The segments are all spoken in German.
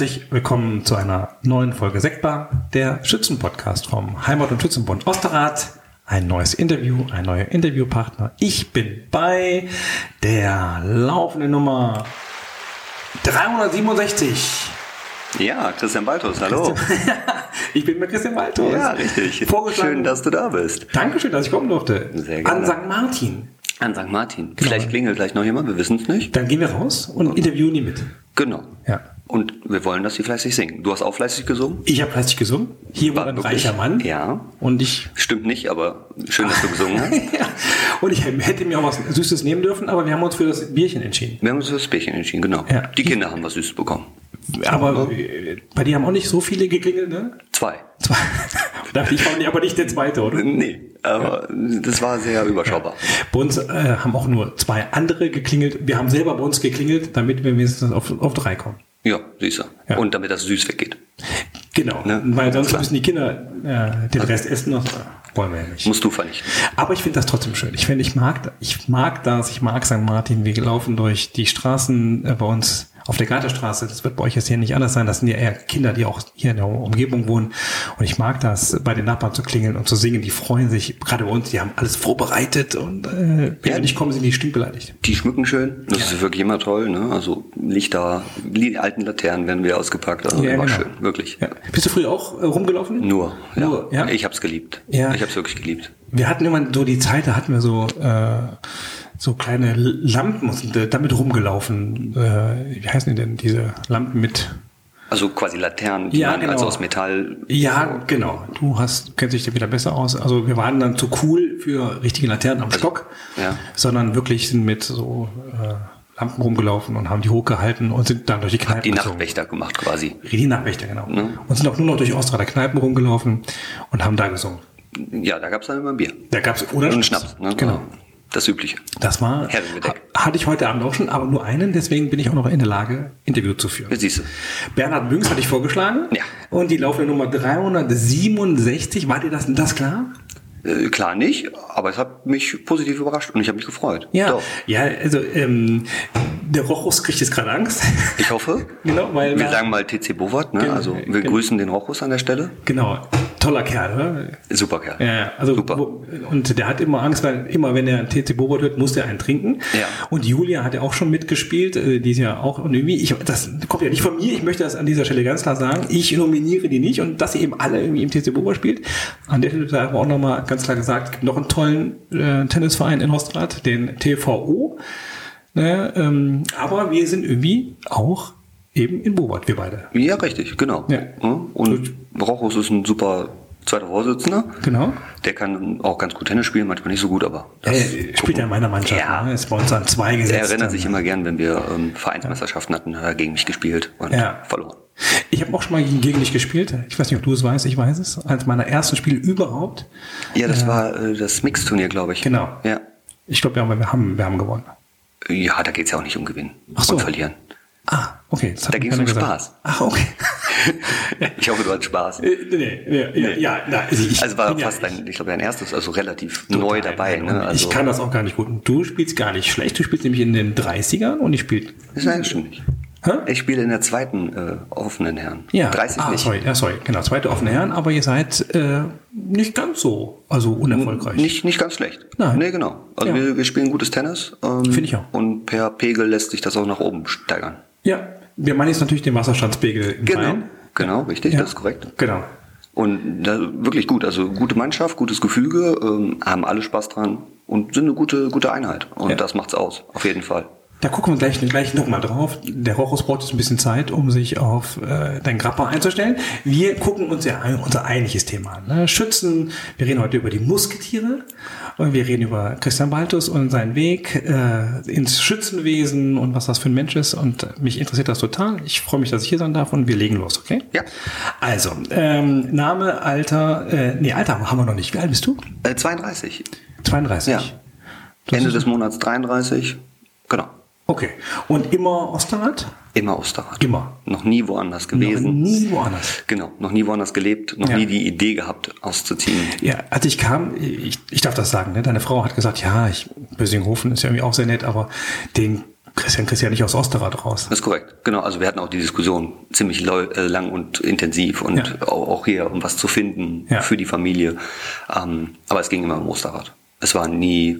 Herzlich willkommen zu einer neuen Folge Sektbar, der Schützenpodcast vom Heimat- und Schützenbund Osterrad. Ein neues Interview, ein neuer Interviewpartner. Ich bin bei der laufenden Nummer 367. Ja, Christian Baltus, hallo. ich bin mit Christian Baltus. Ja, richtig. Schön, dass du da bist. Dankeschön, dass ich kommen durfte. Sehr gerne. An St. Martin. An St. Martin. Vielleicht klingelt gleich noch jemand, wir wissen es nicht. Dann gehen wir raus und interviewen die mit. Genau. Ja. Und wir wollen, dass sie fleißig singen. Du hast auch fleißig gesungen? Ich habe fleißig gesungen. Hier war War ein reicher Mann. Ja. Und ich Stimmt nicht, aber schön, dass du gesungen hast. ja. Und ich hätte mir auch was Süßes nehmen dürfen, aber wir haben uns für das Bierchen entschieden. Wir haben uns für das Bärchen entschieden, genau. Ja. Die Kinder haben was Süßes bekommen. Aber äh, bei dir haben auch nicht so viele geklingelt, ne? Zwei. Zwei. Ich, war aber nicht der zweite, oder? Nee, aber das war sehr überschaubar. Bei uns äh, haben auch nur zwei andere geklingelt. Wir haben selber bei uns geklingelt, damit wir wenigstens auf, auf drei kommen. Ja, süßer. Ja. Und damit das süß weggeht. Genau, Ne? weil sonst Klar. müssen die Kinder äh, den Rest essen. Äh, wollen wir ja nicht. Musst du vernichten. Aber ich finde das trotzdem schön. Ich finde, ich mag, ich mag das, ich mag St. Martin. Wir laufen durch die Straßen äh, bei uns auf der Garterstraße. Das wird bei euch jetzt hier nicht anders sein. Das sind ja eher Kinder, die auch hier in der Umgebung wohnen. Und ich mag das, bei den Nachbarn zu klingeln und zu singen. Die freuen sich, gerade bei uns, die haben alles vorbereitet und äh, wenn Ja. nicht kommen, sind die stinkbeleidigt. Die schmücken schön. Das ist wirklich immer toll. Ne? Also Lichter, die alten Laternen werden wieder ausgepackt. Also Ja, immer genau. schön, wirklich. Ja. Bist du früher auch äh, rumgelaufen? Nur, ja. Nur, ja? Ich hab's geliebt. Ja. Ich hab's wirklich geliebt. Wir hatten immer so die Zeit, da hatten wir so äh, so kleine Lampen damit rumgelaufen. Äh, wie heißen die denn, diese Lampen mit Also quasi Laternen, die Ja, man genau. also aus Metall. Ja, genau. Du hast, kennst dich da wieder besser aus. Also wir waren dann zu cool für richtige Laternen am Stock, ja. sondern wirklich sind mit so äh, Lampen rumgelaufen und haben die hochgehalten und sind dann durch die Kneipen Die gezogen. Nachtwächter gemacht quasi. Die Nachtwächter, genau. Ne? Und sind auch nur noch durch Ostrader Kneipen rumgelaufen und haben da gesungen. Ja, da gab's dann immer ein Bier. Da gab's oder Und Schnaps. Ne? Genau. Das Übliche. Das war, Herrengedeck. hatte ich heute Abend auch schon, aber nur einen, deswegen bin ich auch noch in der Lage, Interview zu führen. Siehst du. Bernhard Bünks hatte ich vorgeschlagen. Ja. Und die laufende Nummer 367, war dir das, das klar? Äh, klar nicht, aber es hat mich positiv überrascht und ich habe mich gefreut. Ja. Doch. Ja, also ähm, der Rochus kriegt jetzt gerade Angst. Ich hoffe. Genau, weil Wir sagen mal TC Bovart, ne? Genau, Also wir genau. grüßen den Rochus an der Stelle. Genau. Toller Kerl, oder? Super Kerl. Ja, also Super. Wo, und der hat immer Angst, weil immer wenn er TC Bobot hört, muss der einen trinken. Ja. Und Julia hat ja auch schon mitgespielt, äh, die ist ja auch und irgendwie, ich, das kommt ja nicht von mir, ich möchte das an dieser Stelle ganz klar sagen, ich nominiere die nicht und dass sie eben alle irgendwie im TC Bobot spielt. An der Stelle sei aber auch nochmal ganz klar gesagt, es gibt noch einen tollen äh, Tennisverein in Hostrad, den TVO. Ne, ähm, aber wir sind irgendwie auch eben in Bobot, wir beide. Ja, richtig, genau. Ja. Und Rochus ist ein super zweiter Vorsitzender. Genau. Der kann auch ganz gut Tennis spielen, manchmal nicht so gut, aber Er spielt gucken ja in meiner Mannschaft, Ja. ne? ist bei uns an zwei gesetzt. Er erinnert sich immer gern, wenn wir ähm, Vereinsmeisterschaften hatten, hat er gegen mich gespielt und Ja. verloren. Ich habe auch schon mal gegen dich gespielt. Ich weiß nicht, ob du es weißt, ich weiß es. Eines meiner ersten Spiele überhaupt. Ja, das war äh, das Mixturnier, glaube ich. Genau. Ja. Ich glaube, wir haben, wir haben, wir haben gewonnen. Ja, da geht's ja auch nicht um Gewinnen Ach so. und Verlieren. Ah, okay. Da ging's keiner um gesagt. Spaß. Ach, okay. Ich hoffe, du hattest Spaß. Äh, nee, nee, ja, ja, na, also ich Also war ja- fast dein, ich glaube, dein erstes, also relativ total neu dabei. neu. Ne? Also, ich kann das auch gar nicht gut. Und du spielst gar nicht schlecht. Du spielst nämlich in den 30ern und ich spiele. Das Nein, stimmt nicht. Hä? Ich spiele in der zweiten äh, offenen Herren. Ja, 30 ah, nicht. Sorry, ja, sorry, genau, zweite offene Herren, aber ihr seid äh, nicht ganz so, also unerfolgreich. Nicht, nicht ganz schlecht. Nein. Nee, genau. Also Ja. wir, wir spielen gutes Tennis. Ähm, Finde ich auch. Und per Pegel lässt sich das auch nach oben steigern. Ja, wir meinen jetzt natürlich den Wasserstandspegel Genau. Verein. Genau, richtig, Ja. das ist korrekt. Genau. Und da, wirklich gut. Also gute Mannschaft, gutes Gefüge, ähm, haben alle Spaß dran und sind eine gute, gute Einheit. Und Ja. das macht's aus, auf jeden Fall. Da gucken wir gleich, gleich nochmal drauf. Der Rochus braucht jetzt ein bisschen Zeit, um sich auf äh, dein Grappa einzustellen. Wir gucken uns ja ein- unser eigentliches Thema an. Ne? Schützen, wir reden heute über die Musketiere und wir reden über Christian Baltus und seinen Weg äh, ins Schützenwesen und was das für ein Mensch ist. Und mich interessiert das total. Ich freue mich, dass ich hier sein darf und wir legen los, okay? Ja. Also, ähm, Name, Alter, äh, nee, Alter haben wir noch nicht. Wie alt bist du? Äh, 32. 32. Ja. Ende des Monats 33. Genau. Okay. Und immer Osterrad? Immer Osterrad. Immer. Noch nie woanders Noch gewesen. nie woanders. Genau. Noch nie woanders gelebt. Noch Ja. nie die Idee gehabt, auszuziehen. Ja, als ich kam, ich, ich darf das sagen, ne? deine Frau hat gesagt, ja, ich, Bösinghofen ist ja irgendwie auch sehr nett, aber den Christian kriegst ja nicht aus Osterrad raus. Das ist korrekt, genau. Also wir hatten auch die Diskussion ziemlich äh, lang und intensiv und ja. auch hier, um was zu finden ja. für die Familie. Ähm, aber es ging immer um Osterrad. Es war nie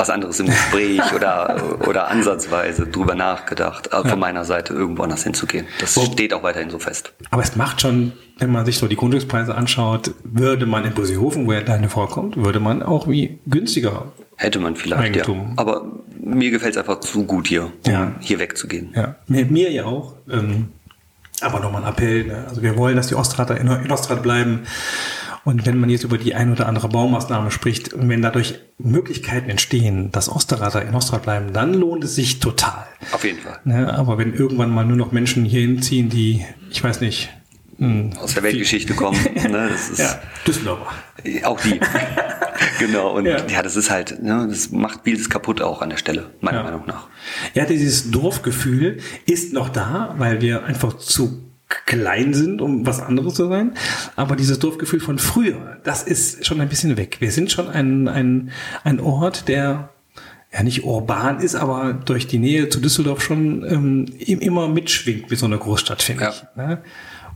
was anderes im Gespräch oder, oder ansatzweise drüber nachgedacht, äh, von meiner Seite irgendwo anders hinzugehen. Das Wo, steht auch weiterhin so fest. Aber es macht schon, wenn man sich so die Grundstückspreise anschaut, würde man in Bussehofen, wo ja deine vorkommt, würde man auch wie günstiger Hätte man vielleicht, Eigentum. ja. Aber mir gefällt es einfach zu gut hier, um ja. hier wegzugehen. Ja, mir, mir ja auch. Ähm, aber nochmal ein Appell. Ne? Also wir wollen, dass die Ostrater in, in Ostrat bleiben. Und wenn man jetzt über die ein oder andere Baumaßnahme spricht und wenn dadurch Möglichkeiten entstehen, dass Osterrater in Ostrat bleiben, dann lohnt es sich total. Auf jeden Fall. Ne? Aber wenn irgendwann mal nur noch Menschen hier hinziehen, die, ich weiß nicht, hm. aus der Weltgeschichte kommen. ne? das ist ja, Düsseldorfer. Auch die. genau. Und ja. ja. das ist halt, ne, das macht vieles kaputt auch an der Stelle, meiner ja. Meinung nach. Ja, dieses Dorfgefühl ist noch da, weil wir einfach zu klein sind, um was anderes zu sein. Aber dieses Dorfgefühl von früher, das ist schon ein bisschen weg. Wir sind schon ein, ein, ein Ort, der ja nicht urban ist, aber durch die Nähe zu Düsseldorf schon ähm, immer mitschwingt wie so eine Großstadt, finde ja. ich. Ne?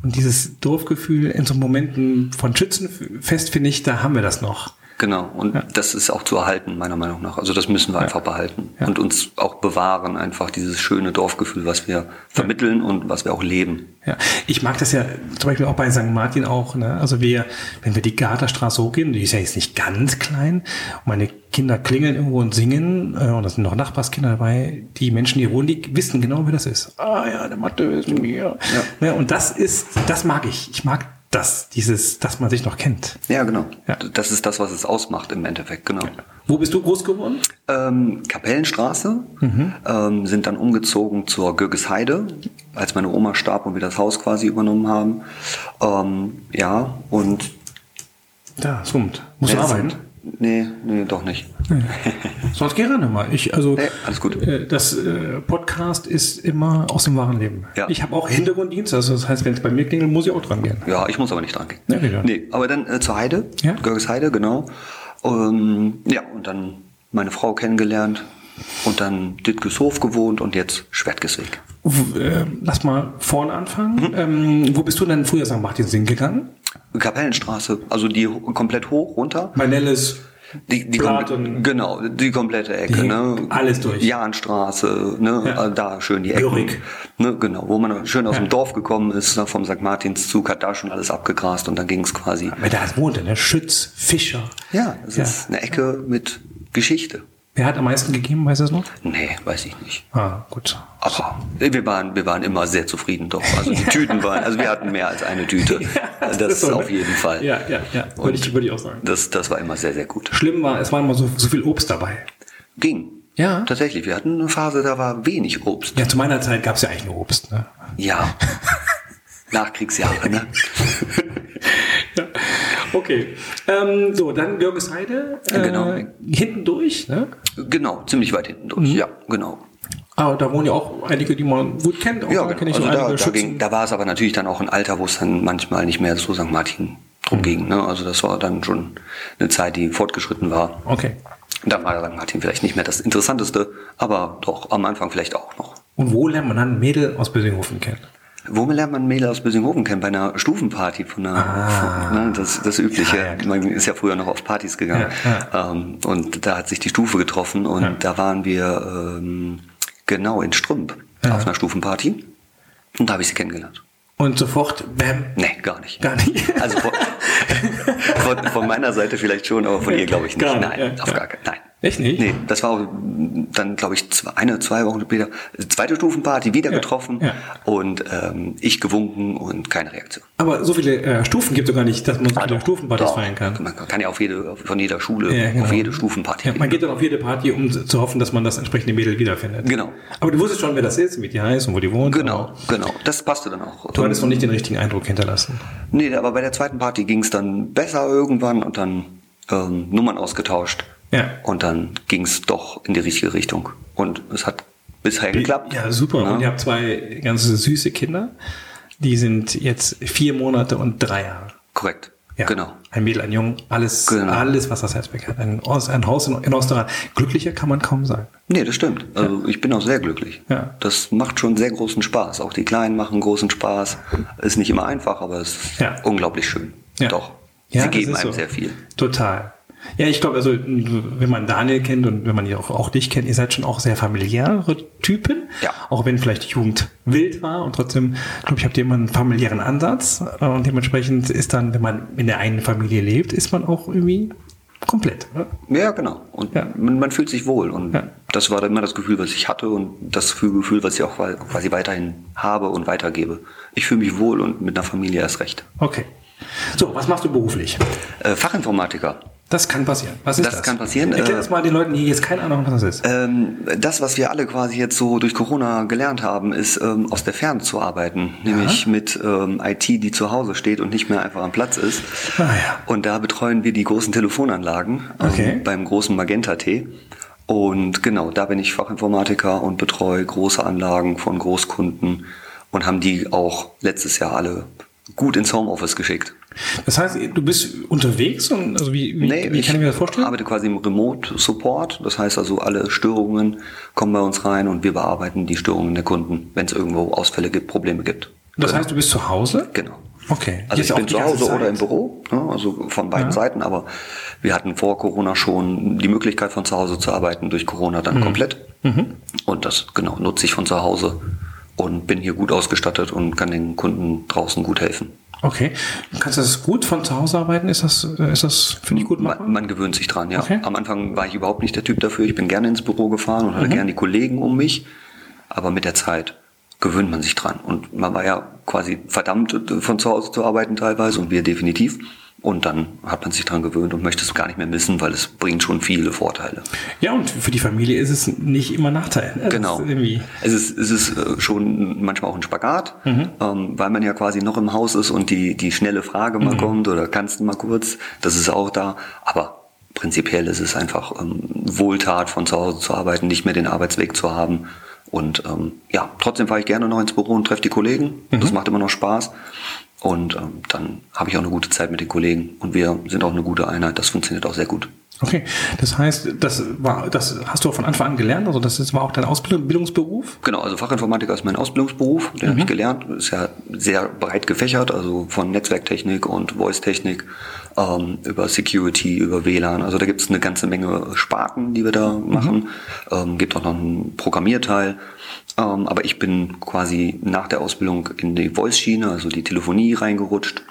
Und dieses Dorfgefühl in so Momenten von Schützenfest, finde ich, da haben wir das noch. Genau, und ja. das ist auch zu erhalten, meiner Meinung nach. Also das müssen wir ja. einfach behalten ja. und uns auch bewahren, einfach dieses schöne Dorfgefühl, was wir vermitteln und was wir auch leben. Ja, ich mag das ja zum Beispiel auch bei St. Martin auch. Ne? Also wir, wenn wir die Garterstraße hochgehen, die ist ja jetzt nicht ganz klein, und meine Kinder klingeln irgendwo und singen, äh, und da sind noch Nachbarskinder dabei, die Menschen, die wohnen, die wissen genau, wie das ist. Ah ja, der Mathe ist mir. Ja. Ne? Und das ist, das mag ich. Ich mag das, dieses, dass man sich noch kennt. Ja, genau. Ja. Das ist das, was es ausmacht im Endeffekt, genau. Wo bist du groß geworden? Ähm, Kapellenstraße, mhm. ähm, sind dann umgezogen zur Gögesheide, als meine Oma starb und wir das Haus quasi übernommen haben. Ähm, ja, und. Da, summt. Musst du arbeiten? Nee, nee, doch nicht. Nee. Sonst gerne mal. Ich, also, nee, alles gut. Äh, das äh, Podcast ist immer aus dem wahren Leben. Ja. Ich habe auch Hintergrunddienst, also das heißt, wenn es bei mir klingelt, muss ich auch dran gehen. Ja, ich muss aber nicht dran gehen. Nee, nee, nee aber dann äh, zur Heide, ja? Görges Heide, genau. Um, ja, und dann meine Frau kennengelernt und dann Ditkeshof gewohnt und jetzt Schwertgesweg. Äh, lass mal vorne anfangen. Mhm. Ähm, wo bist du denn früher St. Martin Gegangen? Kapellenstraße, also die komplett hoch, runter. Bei Nellis. Die, die genau, die komplette Ecke, die ne? Alles durch. Jahnstraße, ne? Ja. Also da schön die Ecke. Ne? Genau, wo man schön aus ja. dem Dorf gekommen ist, ne? vom St. Martinszug, hat da schon alles abgegrast und dann ging es quasi. Aber da wohnte, ne? Schütz, Fischer. Ja, es ja. ist eine Ecke mit Geschichte. Wer hat am meisten gegeben, weißt du das noch? Nee, weiß ich nicht. Ah, gut. Aber wir waren, wir waren immer sehr zufrieden doch. Also die Tüten waren, also wir hatten mehr als eine Tüte. ja, das, das ist so, auf jeden Fall. Ja, ja, ja. Würde ich, würde ich auch sagen. Das, das war immer sehr, sehr gut. Schlimm war, es war immer so, so viel Obst dabei. Ging. Ja. Tatsächlich. Wir hatten eine Phase, da war wenig Obst. Ja, zu meiner Zeit gab es ja eigentlich nur Obst, ne? Ja. Nachkriegsjahre, ne? Okay. Ähm, so, dann Görgesheide. Äh, genau. Hinten durch, ne? Genau, ziemlich weit hinten durch, mhm. ja, genau. Aber da wohnen ja auch einige, die man gut kennt. Auch ja, da kenne ich also da, da, ging, da war es aber natürlich dann auch ein Alter, wo es dann manchmal nicht mehr so St. Martin drum mhm. ging. Ne? Also das war dann schon eine Zeit, die fortgeschritten war. Okay. Da war St. Martin vielleicht nicht mehr das Interessanteste, aber doch am Anfang vielleicht auch noch. Und wo lernt man dann Mädel aus Bösinghofen kennen? Wo lernt man Mädel aus Bösinghofen kennen? Bei einer Stufenparty von einer, ah. von, ne, das, das Übliche. Ja, ja, man ist ja früher noch auf Partys gegangen. Ja, ähm, und da hat sich die Stufe getroffen und da waren wir ähm, genau in Strümp auf einer Stufenparty. Und da habe ich sie kennengelernt. Und sofort, bam? Nee, gar nicht. Gar nicht. Also von, von, meiner Seite vielleicht schon, aber von ihr glaube ich nicht. Gar nicht. Nein, auf gar keinen Nein. Echt nicht? Nee, das war auch dann, glaube ich, zwei, eine, zwei Wochen später, zweite Stufenparty, wieder ja, getroffen ja. und ähm, ich gewunken und keine Reaktion. Aber so viele äh, Stufen gibt es doch gar nicht, dass man so viele Stufenpartys doch. feiern kann. Man kann ja auf jede, von jeder Schule ja, genau. auf jede Stufenparty ja, Man geht dann auf jede Party, um zu hoffen, dass man das entsprechende Mädel wiederfindet. Genau. Aber du wusstest schon, wer das ist, wie die heißt und wo die wohnt. Genau, genau. Das passte dann auch. Du hattest noch nicht den richtigen Eindruck hinterlassen. Nee, aber bei der zweiten Party ging es dann besser irgendwann und dann ähm, Nummern ausgetauscht. Ja. Und dann ging es doch in die richtige Richtung. Und es hat bisher geklappt. Ja, super. Ja. Und ihr habt zwei ganz süße Kinder. Die sind jetzt vier Monate und drei Jahre. Korrekt. Ja, genau. Ein Mädel, ein Jung, alles, genau. alles, was das Herz begehrt. Ein, ein Haus in, in Osterrad. Glücklicher kann man kaum sein. Nee, das stimmt. Also ja. ich bin auch sehr glücklich. Ja. Das macht schon sehr großen Spaß. Auch die Kleinen machen großen Spaß. Ist nicht immer einfach, aber es ist ja. unglaublich schön. Ja. Doch. Sie geben einem so. sehr viel. Total. Ja, ich glaube, also wenn man Daniel kennt und wenn man auch, auch dich kennt, ihr seid schon auch sehr familiäre Typen. Ja. Auch wenn vielleicht die Jugend wild war und trotzdem, glaube ich, habt ihr immer einen familiären Ansatz. Und dementsprechend ist dann, wenn man in der einen Familie lebt, ist man auch irgendwie komplett. Oder? Ja, genau. Und ja. Man, man, fühlt sich wohl. Und ja. das war dann immer das Gefühl, was ich hatte und das Gefühl, was ich auch quasi weiterhin habe und weitergebe. Ich fühle mich wohl und mit einer Familie erst recht. Okay. So, was machst du beruflich? Äh, Fachinformatiker. Das kann passieren. Was ist das? Das kann passieren. Erklär das mal den Leuten, die jetzt keine Ahnung haben, was das ist. Ähm, das, was wir alle quasi jetzt so durch Corona gelernt haben, ist ähm, aus der Ferne zu arbeiten. Nämlich ja. mit ähm, IT, die zu Hause steht und nicht mehr einfach am Platz ist. Ah, ja. Und da betreuen wir die großen Telefonanlagen ähm, okay. beim großen Magenta T. Und genau, da bin ich Fachinformatiker und betreue große Anlagen von Großkunden und haben die auch letztes Jahr alle gut ins Homeoffice geschickt. Das heißt, du bist unterwegs und also wie, wie, nee, wie kann ich mir das vorstellen? Ich arbeite quasi im Remote Support. Das heißt also, alle Störungen kommen bei uns rein und wir bearbeiten die Störungen der Kunden, wenn es irgendwo Ausfälle gibt, Probleme gibt. Das heißt, du bist zu Hause? Genau. Okay. Also Jetzt ich bin zu Hause oder im Büro, ne, also von beiden ja. Seiten, aber wir hatten vor Corona schon die Möglichkeit von zu Hause zu arbeiten, durch Corona dann mhm. komplett. Mhm. Und das genau nutze ich von zu Hause und bin hier gut ausgestattet und kann den Kunden draußen gut helfen. Okay. Kannst du das gut von zu Hause arbeiten? Ist das, äh, ist das finde ich gut? Man, man, gewöhnt sich dran, ja. Okay. Am Anfang war ich überhaupt nicht der Typ dafür. Ich bin gerne ins Büro gefahren und hatte mhm. gerne die Kollegen um mich. Aber mit der Zeit gewöhnt man sich dran. Und man war ja quasi verdammt, von zu Hause zu arbeiten teilweise und wir definitiv. Und dann hat man sich daran gewöhnt und möchte es gar nicht mehr missen, weil es bringt schon viele Vorteile. Ja, und für die Familie ist es nicht immer Nachteil. Ne? Genau. Ist es ist, es ist äh, schon manchmal auch ein Spagat, mhm. ähm, weil man ja quasi noch im Haus ist und die, die schnelle Frage mal mhm. kommt oder kannst du mal kurz, das ist auch da. Aber prinzipiell ist es einfach ähm, Wohltat, von zu Hause zu arbeiten, nicht mehr den Arbeitsweg zu haben. Und ähm, ja, trotzdem fahre ich gerne noch ins Büro und treffe die Kollegen. Mhm. Das macht immer noch Spaß. Und ähm, dann habe ich auch eine gute Zeit mit den Kollegen und wir sind auch eine gute Einheit. Das funktioniert auch sehr gut. Okay, das heißt, das war, das hast du auch von Anfang an gelernt, also das war auch dein Ausbildungsberuf? Genau, also Fachinformatiker ist mein Ausbildungsberuf, den mhm. habe ich gelernt. Ist ja sehr breit gefächert, also von Netzwerktechnik und Voice-Technik ähm, über Security, über WLAN. Also da gibt es eine ganze Menge Sparten, die wir da machen. Mhm. Ähm, gibt auch noch einen Programmierteil. Ähm, aber ich bin quasi nach der Ausbildung in die Voice-Schiene, also die Telefonie reingerutscht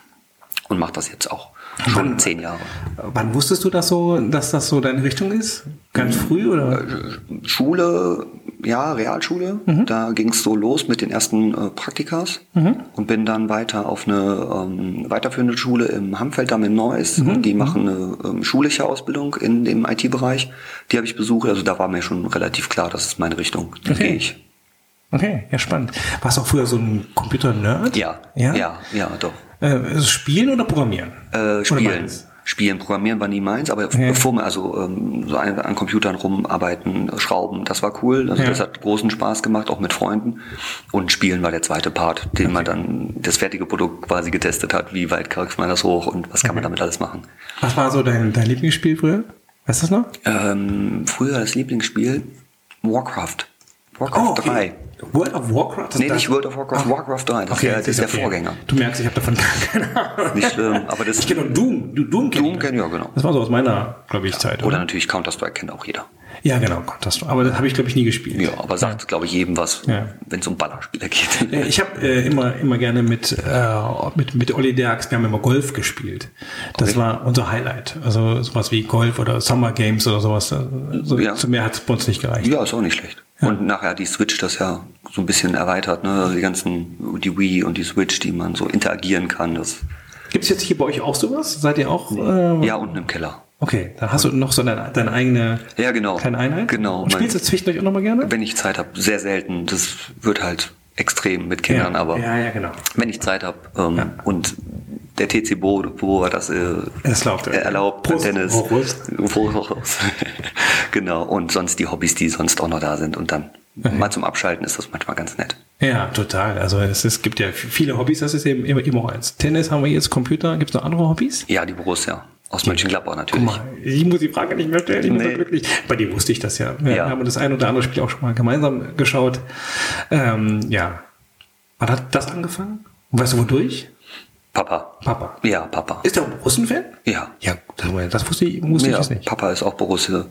und mache das jetzt auch. Schon zehn Jahre. Wann wusstest du das so, dass das so deine Richtung ist? Ganz früh oder? Äh, Schule, ja, Realschule. Mhm. Da ging es so los mit den ersten äh, Praktikas mhm. und bin dann weiter auf eine ähm, weiterführende Schule im Hamfeldamm in Neuss. Mhm. Die machen eine ähm, schulische Ausbildung in dem IT-Bereich. Die habe ich besucht. Also da war mir schon relativ klar, das ist meine Richtung. Da okay. gehe ich. Okay, ja spannend. Warst du auch früher so ein Computer-Nerd? Ja, ja, ja, ja, doch. Äh, spielen oder programmieren? Äh, spielen. Spielen, Programmieren war nie meins, aber ja. vor mir, also ähm, so an, an, Computern rumarbeiten, schrauben, das war cool. Also ja. das hat großen Spaß gemacht, auch mit Freunden. Und Spielen war der zweite Part, den okay. man dann das fertige Produkt quasi getestet hat. Wie weit kriegt man das hoch und was kann okay. man damit alles machen? Was war so dein, dein Lieblingsspiel früher? Weißt du das noch? Ähm, früher das Lieblingsspiel Warcraft. Warcraft oh, okay. 3. World of Warcraft? Nee, nicht World of Warcraft, Ach. Warcraft 3. Das, okay, ist, der, das ist der okay. Vorgänger. Du merkst, ich habe davon gar keine Ahnung. Nicht schlimm, aber das... Ich kenne Doom. Du, Doom kenne Doom kenn, ja, genau. Das war so aus meiner, glaube ich, Zeit. Oder, oder natürlich Counter-Strike kennt auch jeder. Ja, genau, Counter-Strike. Aber das habe ich, glaube ich, nie gespielt. Ja, aber sagt, ja. glaube ich, jedem was, ja. wenn es um Ballerspieler geht. Ich habe äh, immer, immer gerne mit, äh, mit, mit Olli Derks, wir haben immer Golf gespielt. Das okay. war unser Highlight. Also sowas wie Golf oder Summer Games oder sowas. So, ja. Zu mehr hat es bei uns nicht gereicht. Ja, ist auch nicht schlecht. Und nachher die Switch das ja so ein bisschen erweitert, ne? Also die ganzen, die Wii und die Switch, die man so interagieren kann. Das Gibt es jetzt hier bei euch auch sowas? Seid ihr auch? Äh, ja, unten im Keller. Okay, dann hast du noch so deine, deine eigene ja, genau. kleine Einheit. Genau. Und spielst du zwischendurch auch nochmal gerne? Wenn ich Zeit habe, sehr selten. Das wird halt extrem mit Kindern, ja, aber ja, ja, genau. wenn ich Zeit habe ähm, und der TC Bo, wo das äh, erlaubt, erlaubt Prost, Tennis. Prost. genau, und sonst die Hobbys, die sonst auch noch da sind und dann okay. mal zum Abschalten ist das manchmal ganz nett. Ja, total. Also es, es gibt ja viele Hobbys, das ist eben immer, immer eins. Tennis haben wir jetzt, Computer, gibt es noch andere Hobbys? Ja, die Borussia. Aus Mönchengladbach natürlich. Guck mal, ich muss die Frage nicht mehr stellen, ich nee. bin glücklich. Bei dir wusste ich das ja. Wir ja. haben das ein oder andere Spiel auch schon mal gemeinsam geschaut. Ähm, ja. Wann hat das angefangen? weißt du wodurch? Papa. Papa. Ja, Papa. Ist der auch Borussen-Fan? Ja. Ja, das wusste ich, wusste ja, ich nicht. Papa ist auch Borussia.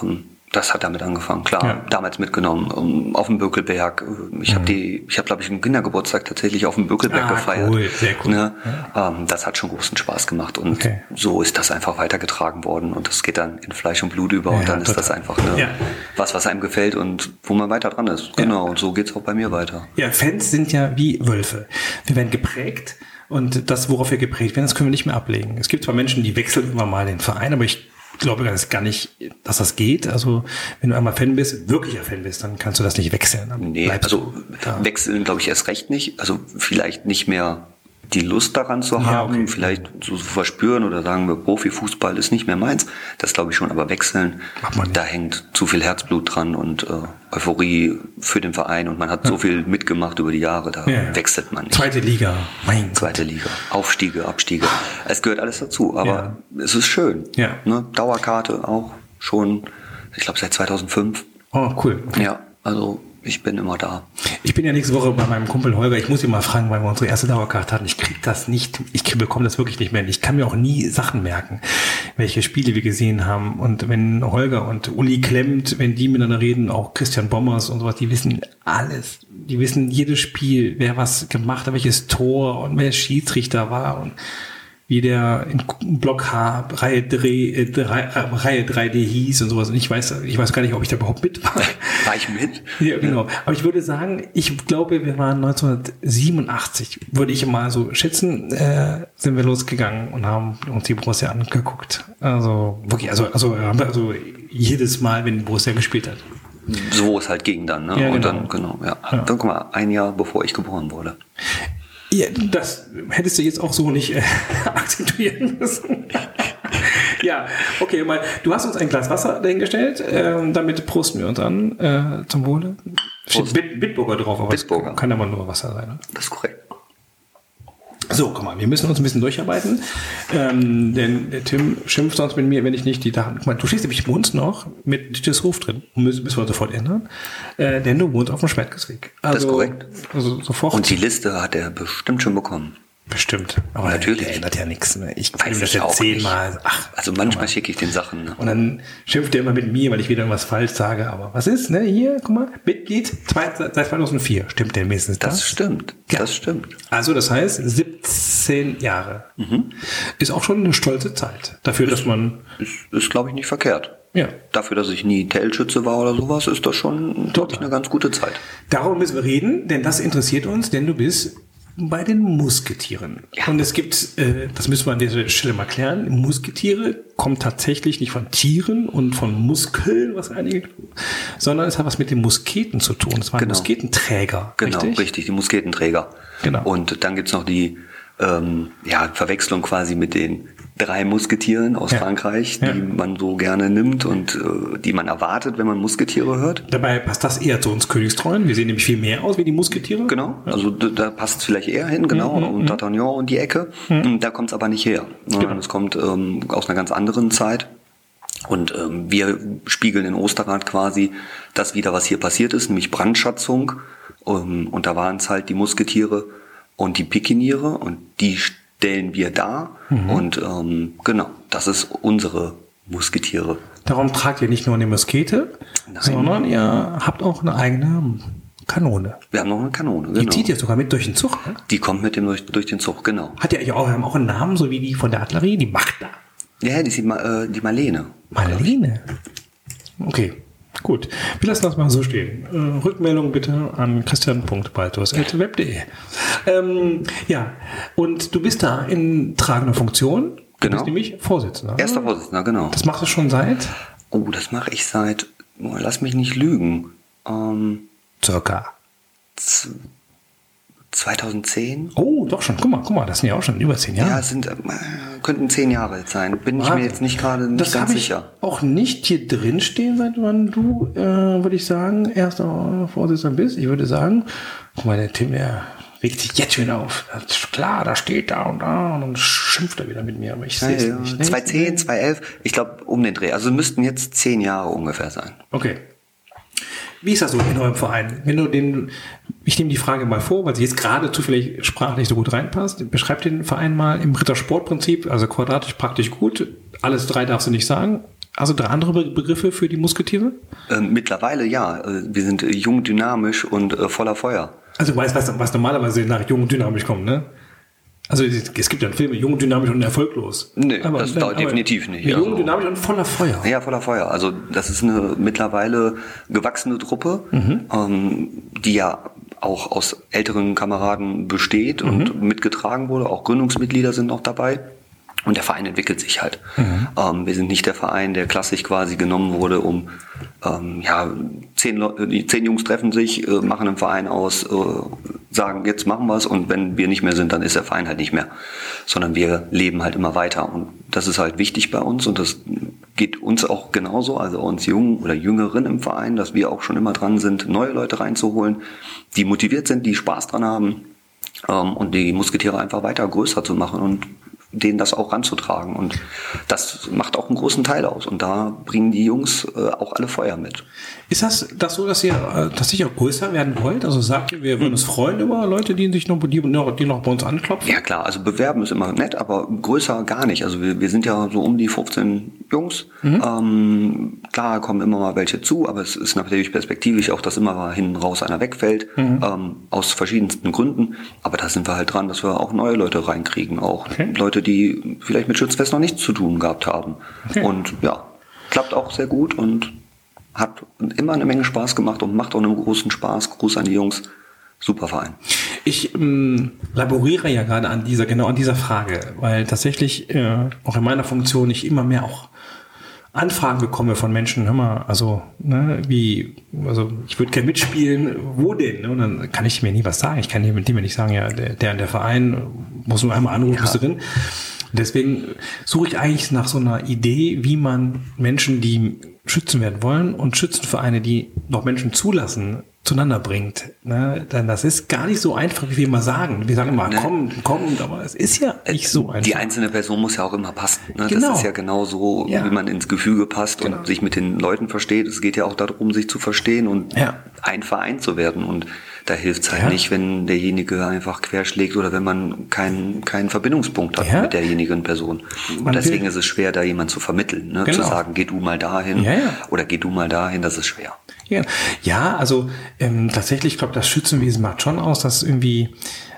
Ähm, das hat damit angefangen, klar. Ja. Damals mitgenommen, um, auf dem Bökelberg. Ich mhm. habe die, ich habe glaube ich einen Kindergeburtstag tatsächlich auf dem Bökelberg ah, gefeiert. Cool, sehr cool. Ne? Ja. Ähm, das hat schon großen Spaß gemacht und okay. so ist das einfach weitergetragen worden und das geht dann in Fleisch und Blut über ja, und dann ist das einfach ne, was, was einem gefällt und wo man weiter dran ist. Genau. Und so geht's auch bei mir weiter. Ja, Fans sind ja wie Wölfe. Wir werden geprägt. Und das, worauf wir geprägt werden, das können wir nicht mehr ablegen. Es gibt zwar Menschen, die wechseln immer mal den Verein, aber ich glaube gar nicht, dass das geht. Also wenn du einmal Fan bist, wirklicher Fan bist, dann kannst du das nicht wechseln. Dann nee, also wechseln glaube ich erst recht nicht. Also vielleicht nicht mehr die Lust daran zu ja, haben, okay. vielleicht so zu verspüren oder sagen wir, Profifußball ist nicht mehr meins. Das glaube ich schon, aber wechseln, da hängt zu viel Herzblut dran und äh, Euphorie für den Verein und man hat ja. so viel mitgemacht über die Jahre, da ja, wechselt man nicht. Zweite Liga, mein Zweite Liga, Aufstiege, Abstiege, es gehört alles dazu, aber es ist schön. Ja. Ne? Dauerkarte auch schon, ich glaube seit 2005. Oh, cool. Ja, also ich bin immer da. Ich bin ja nächste Woche bei meinem Kumpel Holger. Ich muss ihn mal fragen, weil wir unsere erste Dauerkarte hatten. Ich krieg das nicht, ich bekomme das wirklich nicht mehr. Ich kann mir auch nie Sachen merken, welche Spiele wir gesehen haben. Und wenn Holger und Uli klemmt, wenn die miteinander reden, auch Christian Bommers und sowas, die wissen alles. Die wissen jedes Spiel, wer was gemacht hat, welches Tor und wer Schiedsrichter war und wie der in Block H Reihe 3, äh, 3, äh, Reihe 3D hieß und sowas. Und ich weiß, ich weiß gar nicht, ob ich da überhaupt mit war. War ich mit? Ja, genau. Aber ich würde sagen, ich glaube, wir waren 1987, würde ich mal so schätzen, äh, sind wir losgegangen und haben uns die Borussia angeguckt. Also wirklich, also, also, also jedes Mal, wenn Borussia gespielt hat. So es halt ging dann, ne? Ja, und genau. dann, genau, ja. ja. Dann guck mal, ein Jahr bevor ich geboren wurde. Ja, das hättest du jetzt auch so nicht äh, akzentuieren müssen. ja, okay, mal, du hast uns ein Glas Wasser dahingestellt, äh, damit prosten wir uns an, äh, zum Wohle. Steht Bit Bitburger drauf, aber Bitburger. kann aber nur Wasser sein. Ne? Das ist korrekt. So, komm mal, wir müssen uns ein bisschen durcharbeiten, ähm, denn der Tim schimpft sonst mit mir, wenn ich nicht die Daten. Guck mal, du stehst nämlich bei uns noch mit Dittes Ruf drin, müssen, müssen wir sofort ändern, äh, denn du wohnst auf dem Schwertgesweg. Also, das ist korrekt. Also sofort. Und die Liste hat er bestimmt schon bekommen. Bestimmt. Aber natürlich. Der ändert ja nichts. Ne? Ich weiß das ja zehnmal. Ach, also manchmal schicke ich den Sachen. Ne? Und dann schimpft er immer mit mir, weil ich wieder irgendwas falsch sage. Aber was ist, ne? Hier, guck mal, Mitglied seit 2004. Stimmt der mindestens das? Das stimmt. Ja. Das stimmt. Also das heißt, 17 Jahre. Mhm. Ist auch schon eine stolze Zeit. Dafür, dass man... Ist, ist glaube ich, nicht verkehrt. Ja. Dafür, dass ich nie Telschütze war oder sowas, ist das schon, glaube ich, eine ganz gute Zeit. Darum müssen wir reden, denn das interessiert uns, denn du bist bei den Musketieren. Ja. Und es gibt, äh, das müssen wir an dieser Stelle mal klären, Musketiere kommen tatsächlich nicht von Tieren und von Muskeln, was einige, sondern es hat was mit den Musketen zu tun. Es waren genau. Musketenträger. Genau, richtig? richtig, die Musketenträger. Genau. Und dann gibt's noch die ähm, ja, Verwechslung quasi mit den drei Musketieren aus ja. Frankreich, die ja. man so gerne nimmt und äh, die man erwartet, wenn man Musketiere hört. Dabei passt das eher zu uns Königstreuen. Wir sehen nämlich viel mehr aus wie die Musketiere. Genau, ja. also da, da passt es vielleicht eher hin, genau, mhm, und mhm. D'Artagnan und die Ecke. Mhm. Da kommt es aber nicht her. Genau. Es kommt ähm, aus einer ganz anderen Zeit. Und ähm, wir spiegeln in Osterrad quasi das wieder, was hier passiert ist, nämlich Brandschatzung. Ähm, und da waren es halt die Musketiere und die Pikiniere und die stellen wir dar. Mhm. Und ähm, genau, das ist unsere Musketiere. Darum tragt ihr nicht nur eine Muskete, Nein. sondern ihr habt auch eine eigene Kanone. Wir haben noch eine Kanone, genau. Die zieht ihr sogar mit durch den Zug, ne? Die kommt mit dem durch, durch den Zug, genau. Hat ihr auch, haben auch einen Namen, so wie die von der Artillerie, die Magda? Ja, die ist die, äh, die Marlene. Marlene? Okay. Gut, wir lassen das mal so stehen. Äh, Rückmeldung bitte an christian.baltus.web.de. Ähm, ja, und du bist da in tragender Funktion. Genau. Du bist nämlich Vorsitzender. Erster Vorsitzender, genau. Das machst du schon seit? Oh, das mache ich seit, oh, lass mich nicht lügen. Ähm, Circa. 2010. Oh, doch schon. Guck mal, guck mal, das sind ja auch schon über zehn Jahre. Ja, es sind, äh, könnten zehn Jahre jetzt sein. Bin ich mir jetzt nicht gerade nicht ganz ich sicher. Auch nicht hier drin stehen, seit wann du, äh, würde ich sagen, erster Vorsitzender bist. Ich würde sagen, guck mal, der Tim, der regt sich jetzt schon auf. Das ist klar, da steht da und da und dann schimpft er wieder mit mir, aber ich sehe es Ja, nicht. ja. 2010, 2011, ich glaube um den Dreh. Also müssten jetzt zehn Jahre ungefähr sein. Okay. Wie ist das so in eurem Verein? Wenn du den, ich nehme die Frage mal vor, weil sie jetzt gerade zufällig sprachlich so gut reinpasst. Beschreib den Verein mal im Rittersportprinzip, also quadratisch praktisch gut. Alles drei darfst du nicht sagen. Also drei andere Be- Begriffe für die Musketiere? Ähm, mittlerweile ja. Äh, Wir sind äh, jung, dynamisch und äh, voller Feuer. Also du weißt, was, was normalerweise nach jung und dynamisch kommt, ne? Also es gibt ja Filme, jung, dynamisch und erfolglos. Nee, das dauert definitiv nicht. Jung, Also- dynamisch und voller Feuer. Ja, voller Feuer. Also das ist eine mittlerweile gewachsene Truppe, ähm, die ja auch aus älteren Kameraden besteht und mitgetragen wurde. Auch Gründungsmitglieder sind noch dabei. Und der Verein entwickelt sich halt. Ähm, wir sind nicht der Verein, der klassisch quasi genommen wurde, um ähm, ja zehn, Leu- die zehn Jungs treffen sich, äh, machen einen Verein aus, äh, sagen jetzt machen wir's und wenn wir nicht mehr sind, dann ist der Verein halt nicht mehr, sondern wir leben halt immer weiter. Und das ist halt wichtig bei uns und das geht uns auch genauso, also uns Jungen oder Jüngeren im Verein, dass wir auch schon immer dran sind, neue Leute reinzuholen, die motiviert sind, die Spaß dran haben ähm, und die Musketiere einfach weiter größer zu machen und denen das auch ranzutragen. Und das macht auch einen großen Teil aus. Und da bringen die Jungs äh, auch alle Feuer mit. Ist das, das so, dass ihr äh, tatsächlich auch größer werden wollt? Also sagt ihr, wir würden uns freuen über Leute, die sich noch, die, noch- die noch bei uns anklopfen? Ja klar, also bewerben ist immer nett, aber größer gar nicht. Also wir, wir sind ja so um die 15 Jungs. Ähm, klar kommen immer mal welche zu, aber es ist natürlich perspektivisch auch, dass immer mal hinten raus einer wegfällt, ähm, aus verschiedensten Gründen. Aber da sind wir halt dran, dass wir auch neue Leute reinkriegen, auch Okay. Leute, die vielleicht mit Schützenfest noch nichts zu tun gehabt haben. Okay. Und ja, klappt auch sehr gut und hat immer eine Menge Spaß gemacht und macht auch einen großen Spaß. Gruß an die Jungs. Super Verein. Ich ähm, laboriere ja gerade an dieser, genau an dieser Frage, weil tatsächlich äh, auch in meiner Funktion ich immer mehr auch Anfragen bekomme von Menschen, hör mal, also, ne, wie, also ich würde gerne mitspielen, wo denn? Und dann kann ich mir nie was sagen. Ich kann mit dem nicht sagen, ja, der, der, der Verein muss nur einmal anrufen, bist du drin. Deswegen suche ich eigentlich nach so einer Idee, wie man Menschen, die schützen werden wollen und Schützenvereine, die noch Menschen zulassen, zueinander bringt. Ne? Denn das ist gar nicht so einfach, wie wir immer sagen. Wir sagen immer, kommt, kommt, aber es ist ja nicht so einfach. Die einzelne Person muss ja auch immer passen. Ne? Genau. Das ist ja genau so, Ja. wie man ins Gefüge passt Genau. und sich mit den Leuten versteht. Es geht ja auch darum, sich zu verstehen und Ja. ein Verein zu werden. Und da hilft es halt Ja. nicht, wenn derjenige einfach querschlägt oder wenn man keinen, keinen Verbindungspunkt hat Ja. mit derjenigen Person. Man Und deswegen ist es schwer, da jemand zu vermitteln. Ne? Genau. Zu sagen, geh du mal dahin oder geh du mal dahin, das ist schwer. Ja, ja also ähm, tatsächlich, ich glaube, das Schützenwesen macht schon aus, dass irgendwie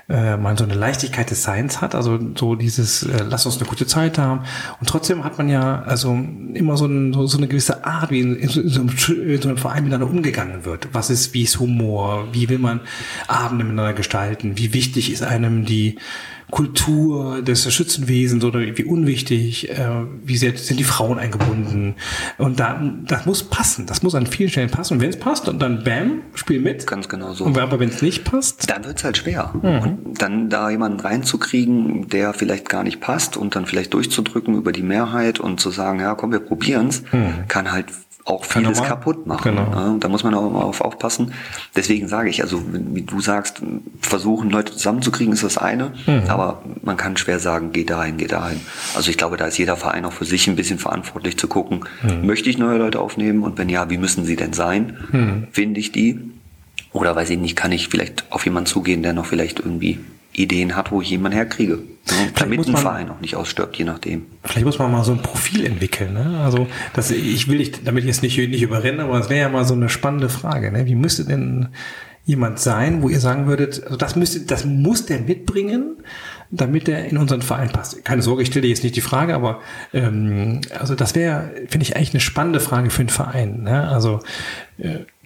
äh, man so eine Leichtigkeit des Seins hat, also so dieses, äh, lass uns eine gute Zeit haben. Und trotzdem hat man ja also immer so, ein, so, so eine gewisse Art, wie in, in, so, in, so einem, in so einem Verein miteinander umgegangen wird. Was ist, wie ist Humor? Wie will man Abende miteinander gestalten? Wie wichtig ist einem die Kultur des Schützenwesens oder wie unwichtig, äh, wie sehr sind die Frauen eingebunden. Und da, das muss passen, das muss an vielen Stellen passen. Und wenn es passt, und dann bam, spiel mit. Ganz genau so. Und aber wenn es nicht passt, Dann wird's halt schwer. Mhm. Und dann da jemanden reinzukriegen, der vielleicht gar nicht passt und dann vielleicht durchzudrücken über die Mehrheit und zu sagen, ja komm, wir probieren's, kann halt auch vieles normal- kaputt machen. Genau. ne? Und Da muss man auch immer auf aufpassen. Deswegen sage ich, also wie du sagst, versuchen Leute zusammenzukriegen ist das eine, Mhm. aber man kann schwer sagen, geh dahin, geh dahin. Also ich glaube, da ist jeder Verein auch für sich ein bisschen verantwortlich zu gucken, Mhm. möchte ich neue Leute aufnehmen und wenn ja, wie müssen sie denn sein? Mhm. Finde ich die? Oder weiß ich nicht, kann ich vielleicht auf jemanden zugehen, der noch vielleicht irgendwie Ideen hat, wo ich jemanden herkriege. Ne? Damit muss ein man- Verein auch nicht ausstirbt, je nachdem. vielleicht muss man mal so ein Profil entwickeln. Ne? Also das, ich will dich damit jetzt nicht, nicht überrennen, aber es wäre ja mal so eine spannende Frage. Ne? Wie müsste denn jemand sein, wo ihr sagen würdet, also das müsste, das muss der mitbringen, damit er in unseren Verein passt. Keine Sorge, ich stelle dir jetzt nicht die Frage, aber ähm, also das wäre, finde ich, eigentlich eine spannende Frage für einen Verein. Ne? Also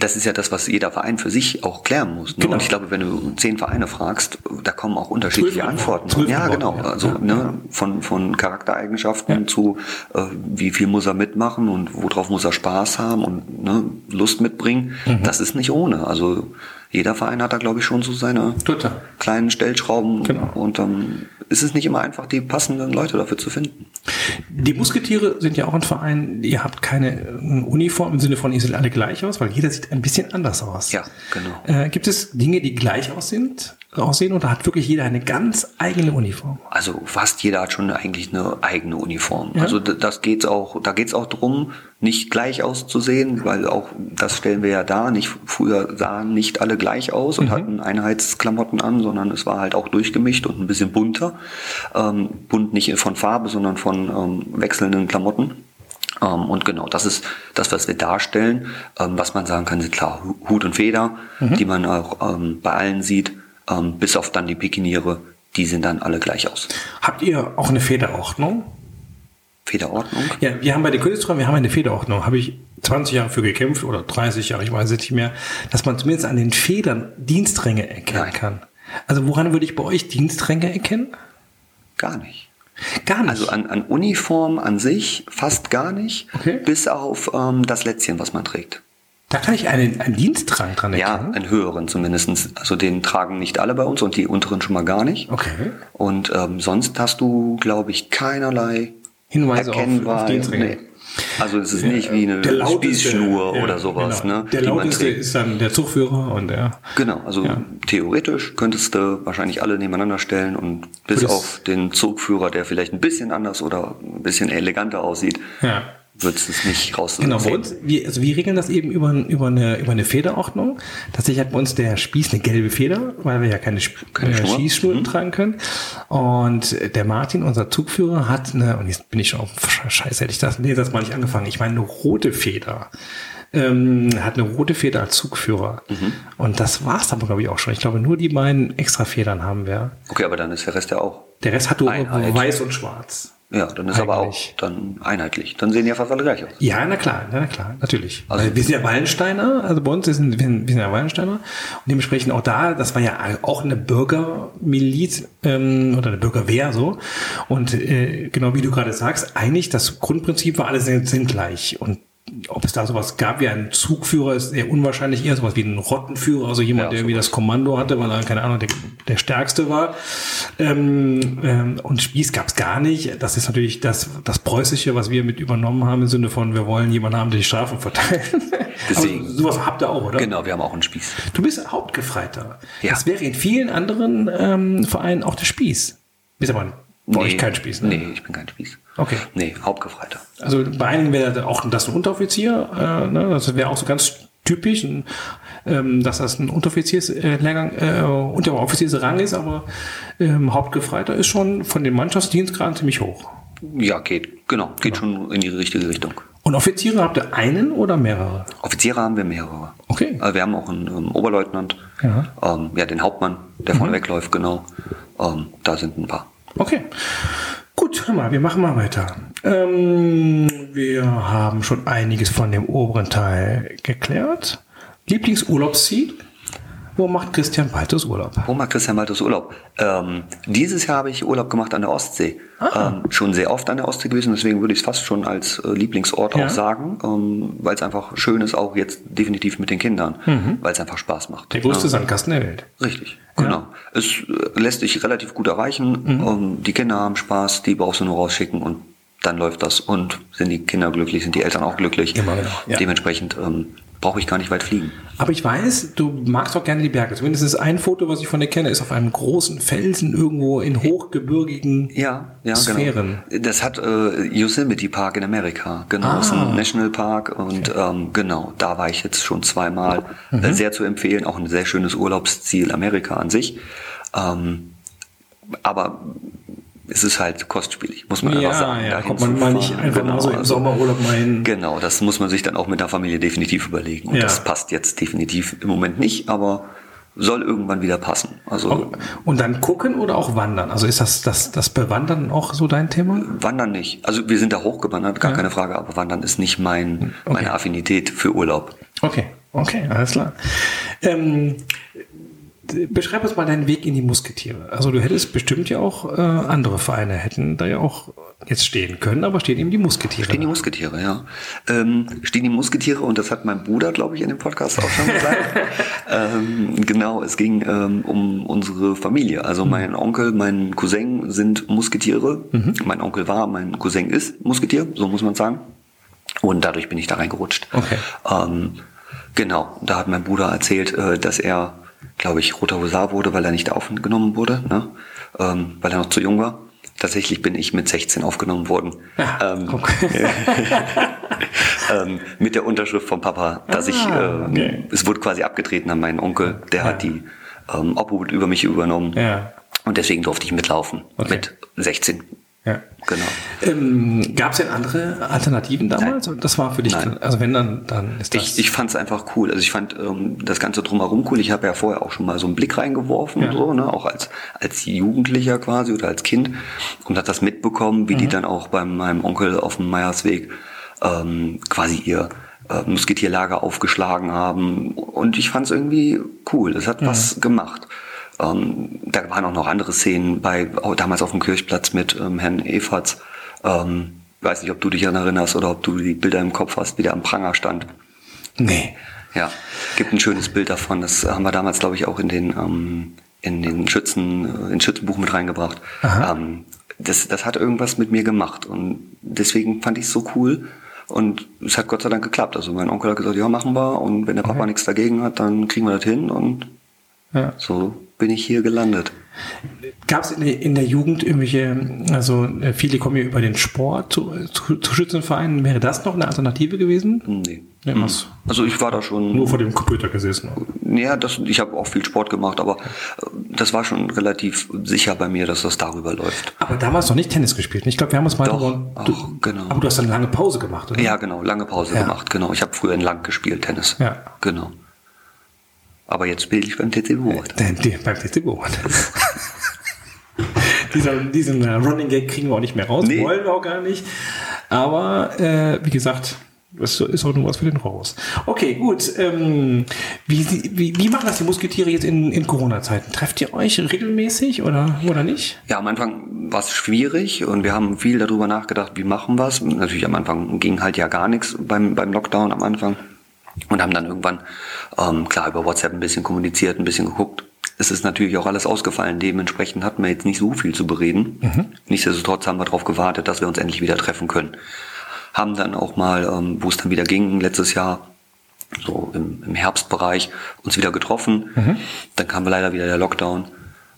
Das ist ja das, was jeder Verein für sich auch klären muss. Ne? Genau. Und ich glaube, wenn du zehn Vereine fragst, da kommen auch unterschiedliche Zwölf Antworten. Antworten. ja, Zwölf genau. Also Ja, ne, ja. von, von Charaktereigenschaften Ja. zu, äh, wie viel muss er mitmachen und worauf muss er Spaß haben und ne, Lust mitbringen. Mhm. Das ist nicht ohne. Also jeder Verein hat da, glaube ich, schon so seine Total. kleinen Stellschrauben. Genau. Und dann ist es nicht immer einfach, die passenden Leute dafür zu finden. Die Musketiere sind ja auch ein Verein, ihr habt keine äh, Uniform im Sinne von, ihr seht alle gleich aus, weil jeder sieht ein bisschen anders aus. Ja, genau. Äh, gibt es Dinge, die gleich aussehen, aussehen oder hat wirklich jeder eine ganz eigene Uniform? Also fast jeder hat schon eigentlich eine eigene Uniform. Ja. Also das geht's auch, da geht's auch drum, nicht gleich auszusehen, weil auch das stellen wir ja da. Nicht früher sahen nicht alle gleich aus Mhm. und hatten Einheitsklamotten an, sondern es war halt auch durchgemischt und ein bisschen bunter. Ähm, bunt nicht von Farbe, sondern von ähm, wechselnden Klamotten. Ähm, und genau, das ist das, was wir darstellen. Ähm, was man sagen kann, sind klar Hu- Hut und Feder, Mhm. die man auch ähm, bei allen sieht, ähm, bis auf dann die Pikiniere, die sehen dann alle gleich aus. Habt ihr auch eine Federordnung? Federordnung. Ja, wir haben bei den Königsträumen, wir haben eine Federordnung. Habe ich 20 Jahre für gekämpft oder 30 Jahre, ich weiß es nicht mehr, dass man zumindest an den Federn Dienstränge erkennen Nein. kann. Also woran würde ich bei euch Dienstränge erkennen? Gar nicht. Gar nicht. Also an, an Uniform an sich fast gar nicht, Okay. bis auf ähm, das Lätzchen, was man trägt. da kann ich einen, einen Dienstrang dran Ja, erkennen. einen höheren zumindestens. Also den tragen nicht alle bei uns und die unteren schon mal gar nicht. Okay. Und ähm, sonst hast du, glaube ich, keinerlei Hinweise auf, auf Dienstränge. Nee. Also es ist nicht wie eine Spießschnur oder sowas, genau. ne? Der lauteste ist dann der Zugführer und der. Genau, also Ja. theoretisch könntest du wahrscheinlich alle nebeneinander stellen und bis auf den Zugführer, der vielleicht ein bisschen anders oder ein bisschen eleganter aussieht, Ja. Würdest du es nicht raus Genau, bei uns, wir, also wir regeln das eben über, über, eine, über eine Federordnung. Tatsächlich hat bei uns der Spieß eine gelbe Feder, weil wir ja keine, Keine äh, Schnur. Schießschnur tragen können. Und der Martin, unser Zugführer, hat eine, und jetzt bin ich schon auf Scheiße, hätte ich das, nee, das mal nicht angefangen. Ich meine, eine rote Feder. Ähm, hat eine rote Feder als Zugführer. Und das war's aber, glaube ich, auch schon. Ich glaube, nur die beiden extra Federn haben wir. Okay, aber dann ist der Rest ja auch. Der Rest hat nur Einheit. weiß und schwarz. Ja, dann ist aber auch Eigentlich. dann einheitlich. Dann sehen ja fast alle gleich aus. Ja, na klar, na klar, natürlich. Also- wir sind ja Wallensteiner, also bei uns sind wir, sind- wir sind ja Wallensteiner und dementsprechend auch da, das war ja auch eine Bürgermiliz ähm, oder eine Bürgerwehr so und äh, genau wie du gerade sagst, eigentlich das Grundprinzip war, alle sind, sind gleich und ob es da sowas gab wie einen Zugführer, ist sehr unwahrscheinlich, eher sowas wie ein Rottenführer, also jemand, Ja, der irgendwie das Kommando hatte, weil er, keine Ahnung, der, der Stärkste war. Ähm, ähm, und Spieß gab es gar nicht. Das ist natürlich das, das Preußische, was wir mit übernommen haben, im Sinne von, wir wollen jemanden haben, der die Strafen verteilt. Deswegen. Aber sowas habt ihr auch, oder? Genau, wir haben auch einen Spieß. Du bist Hauptgefreiter. Ja. Das wäre in vielen anderen ähm, Vereinen auch der Spieß. Bist aber euch kein Spieß, ne? Nee, ich bin kein Spieß. Okay. Nee, Hauptgefreiter. Also bei einigen wäre auch das ein Unteroffizier, äh, ne? das wäre auch so ganz typisch, ein, ähm, dass das ein Unteroffizierslehrgang, äh, Unteroffiziersrang ist, aber ähm, Hauptgefreiter ist schon von den Mannschaftsdienstgraden ziemlich hoch. Ja, geht. Genau, geht schon in die richtige Richtung. Und Offiziere habt ihr einen oder mehrere? Offiziere haben wir mehrere. Okay. Also wir haben auch einen ähm, Oberleutnant, Ja. ähm, ja, den Hauptmann, der vorne wegläuft, genau. Ähm, da sind ein paar. Okay. Gut, hör mal, wir machen mal weiter. Ähm, wir haben schon einiges von dem oberen Teil geklärt. Lieblingsurlaubsziel? Wo macht Christian Baltus Urlaub? Wo macht Christian Walters Urlaub? Ähm, dieses Jahr habe ich Urlaub gemacht an der Ostsee. Ähm, schon sehr oft an der Ostsee gewesen, deswegen würde ich es fast schon als äh, Lieblingsort Ja. auch sagen, ähm, weil es einfach schön ist, auch jetzt definitiv mit den Kindern, weil es einfach Spaß macht. Der größte Ja. Sandkasten der Welt. Richtig, genau. Es äh, lässt sich relativ gut erreichen. Ähm, die Kinder haben Spaß, die brauchst du nur rausschicken und dann läuft das. Und sind die Kinder glücklich, sind die Eltern auch glücklich. Immer genau, ja. Dementsprechend ähm, brauche ich gar nicht weit fliegen. Aber ich weiß, du magst auch gerne die Berge. Zumindest ein Foto, was ich von dir kenne, ist auf einem großen Felsen irgendwo in hochgebirgigen Ja, ja, Sphären. genau. Das hat äh, Yosemite Park in Amerika. Genau, das ist Ah. ein Nationalpark und ähm, genau, da war ich jetzt schon zweimal. Mhm. Äh, sehr zu empfehlen, auch ein sehr schönes Urlaubsziel Amerika an sich. Ähm, aber es ist halt kostspielig, muss man Ja, einfach sagen. ja, kommt man mal nicht einfach mal so im Sommerurlaub mal hin. Genau, das muss man sich dann auch mit der Familie definitiv überlegen. Und Ja. das passt jetzt definitiv im Moment nicht, aber soll irgendwann wieder passen. Also Und dann gucken oder auch wandern? Also ist das, das, das Bewandern auch so dein Thema? Wandern nicht. Also wir sind da hochgewandert, gar keine Frage, aber Wandern ist nicht mein, meine Affinität für Urlaub. Okay, okay, alles klar. Ähm, beschreib uns mal deinen Weg in die Musketiere. Also du hättest bestimmt ja auch äh, andere Vereine hätten da ja auch jetzt stehen können, aber stehen eben die Musketiere. Stehen die Musketiere, ja. Ähm, stehen die Musketiere und das hat mein Bruder, glaube ich, in dem Podcast auch schon gesagt. ähm, genau, es ging ähm, um unsere Familie. Also mhm. mein Onkel, mein Cousin sind Musketiere. Mhm. Mein Onkel war, mein Cousin ist Musketier, so muss man sagen. Und dadurch bin ich da reingerutscht. Okay. Ähm, genau, da hat mein Bruder erzählt, äh, dass er, glaube ich, roter Husar wurde, weil er nicht aufgenommen wurde, ne? ähm, weil er noch zu jung war. Tatsächlich bin ich mit 16 aufgenommen worden. Ja, ähm, ähm, mit der Unterschrift vom Papa, dass ah, ich, äh, okay. es wurde quasi abgetreten an meinen Onkel, der ja. hat die ähm, Obhut über mich übernommen. Ja. Und deswegen durfte ich mitlaufen. Okay. Mit 16. Ja. Genau. Ähm, Gab es denn andere Alternativen damals? Nein. Das war für dich, Nein. also wenn dann, dann ist das. Ich, ich fand es einfach cool. Also ich fand ähm, das Ganze drumherum cool. Ich habe ja vorher auch schon mal so einen Blick reingeworfen, ja. so, ne? auch als, als Jugendlicher quasi oder als Kind und hat das mitbekommen, wie mhm. die dann auch bei meinem Onkel auf dem Meiersweg ähm, quasi ihr äh, Musketierlager aufgeschlagen haben. Und ich fand es irgendwie cool. Das hat mhm. was gemacht. Ähm, da waren auch noch andere Szenen bei, oh, damals auf dem Kirchplatz mit ähm, Herrn Everts. Ähm, weiß nicht, ob du dich an erinnerst oder ob du die Bilder im Kopf hast, wie der am Pranger stand. Nee. Ja, gibt ein schönes Bild davon. Das haben wir damals, glaube ich, auch in den, ähm, in den Schützen, äh, ins Schützenbuch mit reingebracht. Ähm, das, das hat irgendwas mit mir gemacht und deswegen fand ich es so cool. Und es hat Gott sei Dank geklappt. Also mein Onkel hat gesagt, ja, machen wir. Und wenn der Papa okay. nichts dagegen hat, dann kriegen wir das hin. Und ja. so bin ich hier gelandet. Gab es in, der Jugend irgendwelche, also äh, viele kommen ja über den Sport zu, zu, zu Schützenvereinen. Wäre das noch eine Alternative gewesen? Nee. nee hm. Also ich war da schon. Nur vor dem Computer gesessen. Ja, das, ich habe auch viel Sport gemacht, aber äh, das war schon relativ sicher bei mir, dass das darüber läuft. Aber damals noch nicht Tennis gespielt. Ich glaube, wir haben uns mal. Doch, über, du, auch, genau. Aber du hast eine lange Pause gemacht, oder? Ja, genau, lange Pause ja. gemacht. Genau. Ich habe früher in Lang gespielt, Tennis. Ja. Genau. Aber jetzt spiele ich beim TC Board. Beim TC Board. Dieser, diesen uh, Running Gag kriegen wir auch nicht mehr raus, nee. wollen wir auch gar nicht. Aber äh, wie gesagt, das ist auch nur was für den Raus. Okay, gut. Ähm, wie, wie, wie machen das die Musketiere jetzt in, in Corona-Zeiten? Trefft ihr euch regelmäßig oder, oder nicht? Ja, am Anfang war es schwierig und wir haben viel darüber nachgedacht, wie machen wir es. Natürlich am Anfang ging halt ja gar nichts beim, beim Lockdown am Anfang und haben dann irgendwann, ähm, klar, über WhatsApp ein bisschen kommuniziert, ein bisschen geguckt. Es ist natürlich auch alles ausgefallen. Dementsprechend hatten wir jetzt nicht so viel zu bereden. Mhm. Nichtsdestotrotz haben wir darauf gewartet, dass wir uns endlich wieder treffen können. Haben dann auch mal, ähm, wo es dann wieder ging, letztes Jahr, so im, im Herbstbereich, uns wieder getroffen. Mhm. Dann kam leider wieder der Lockdown.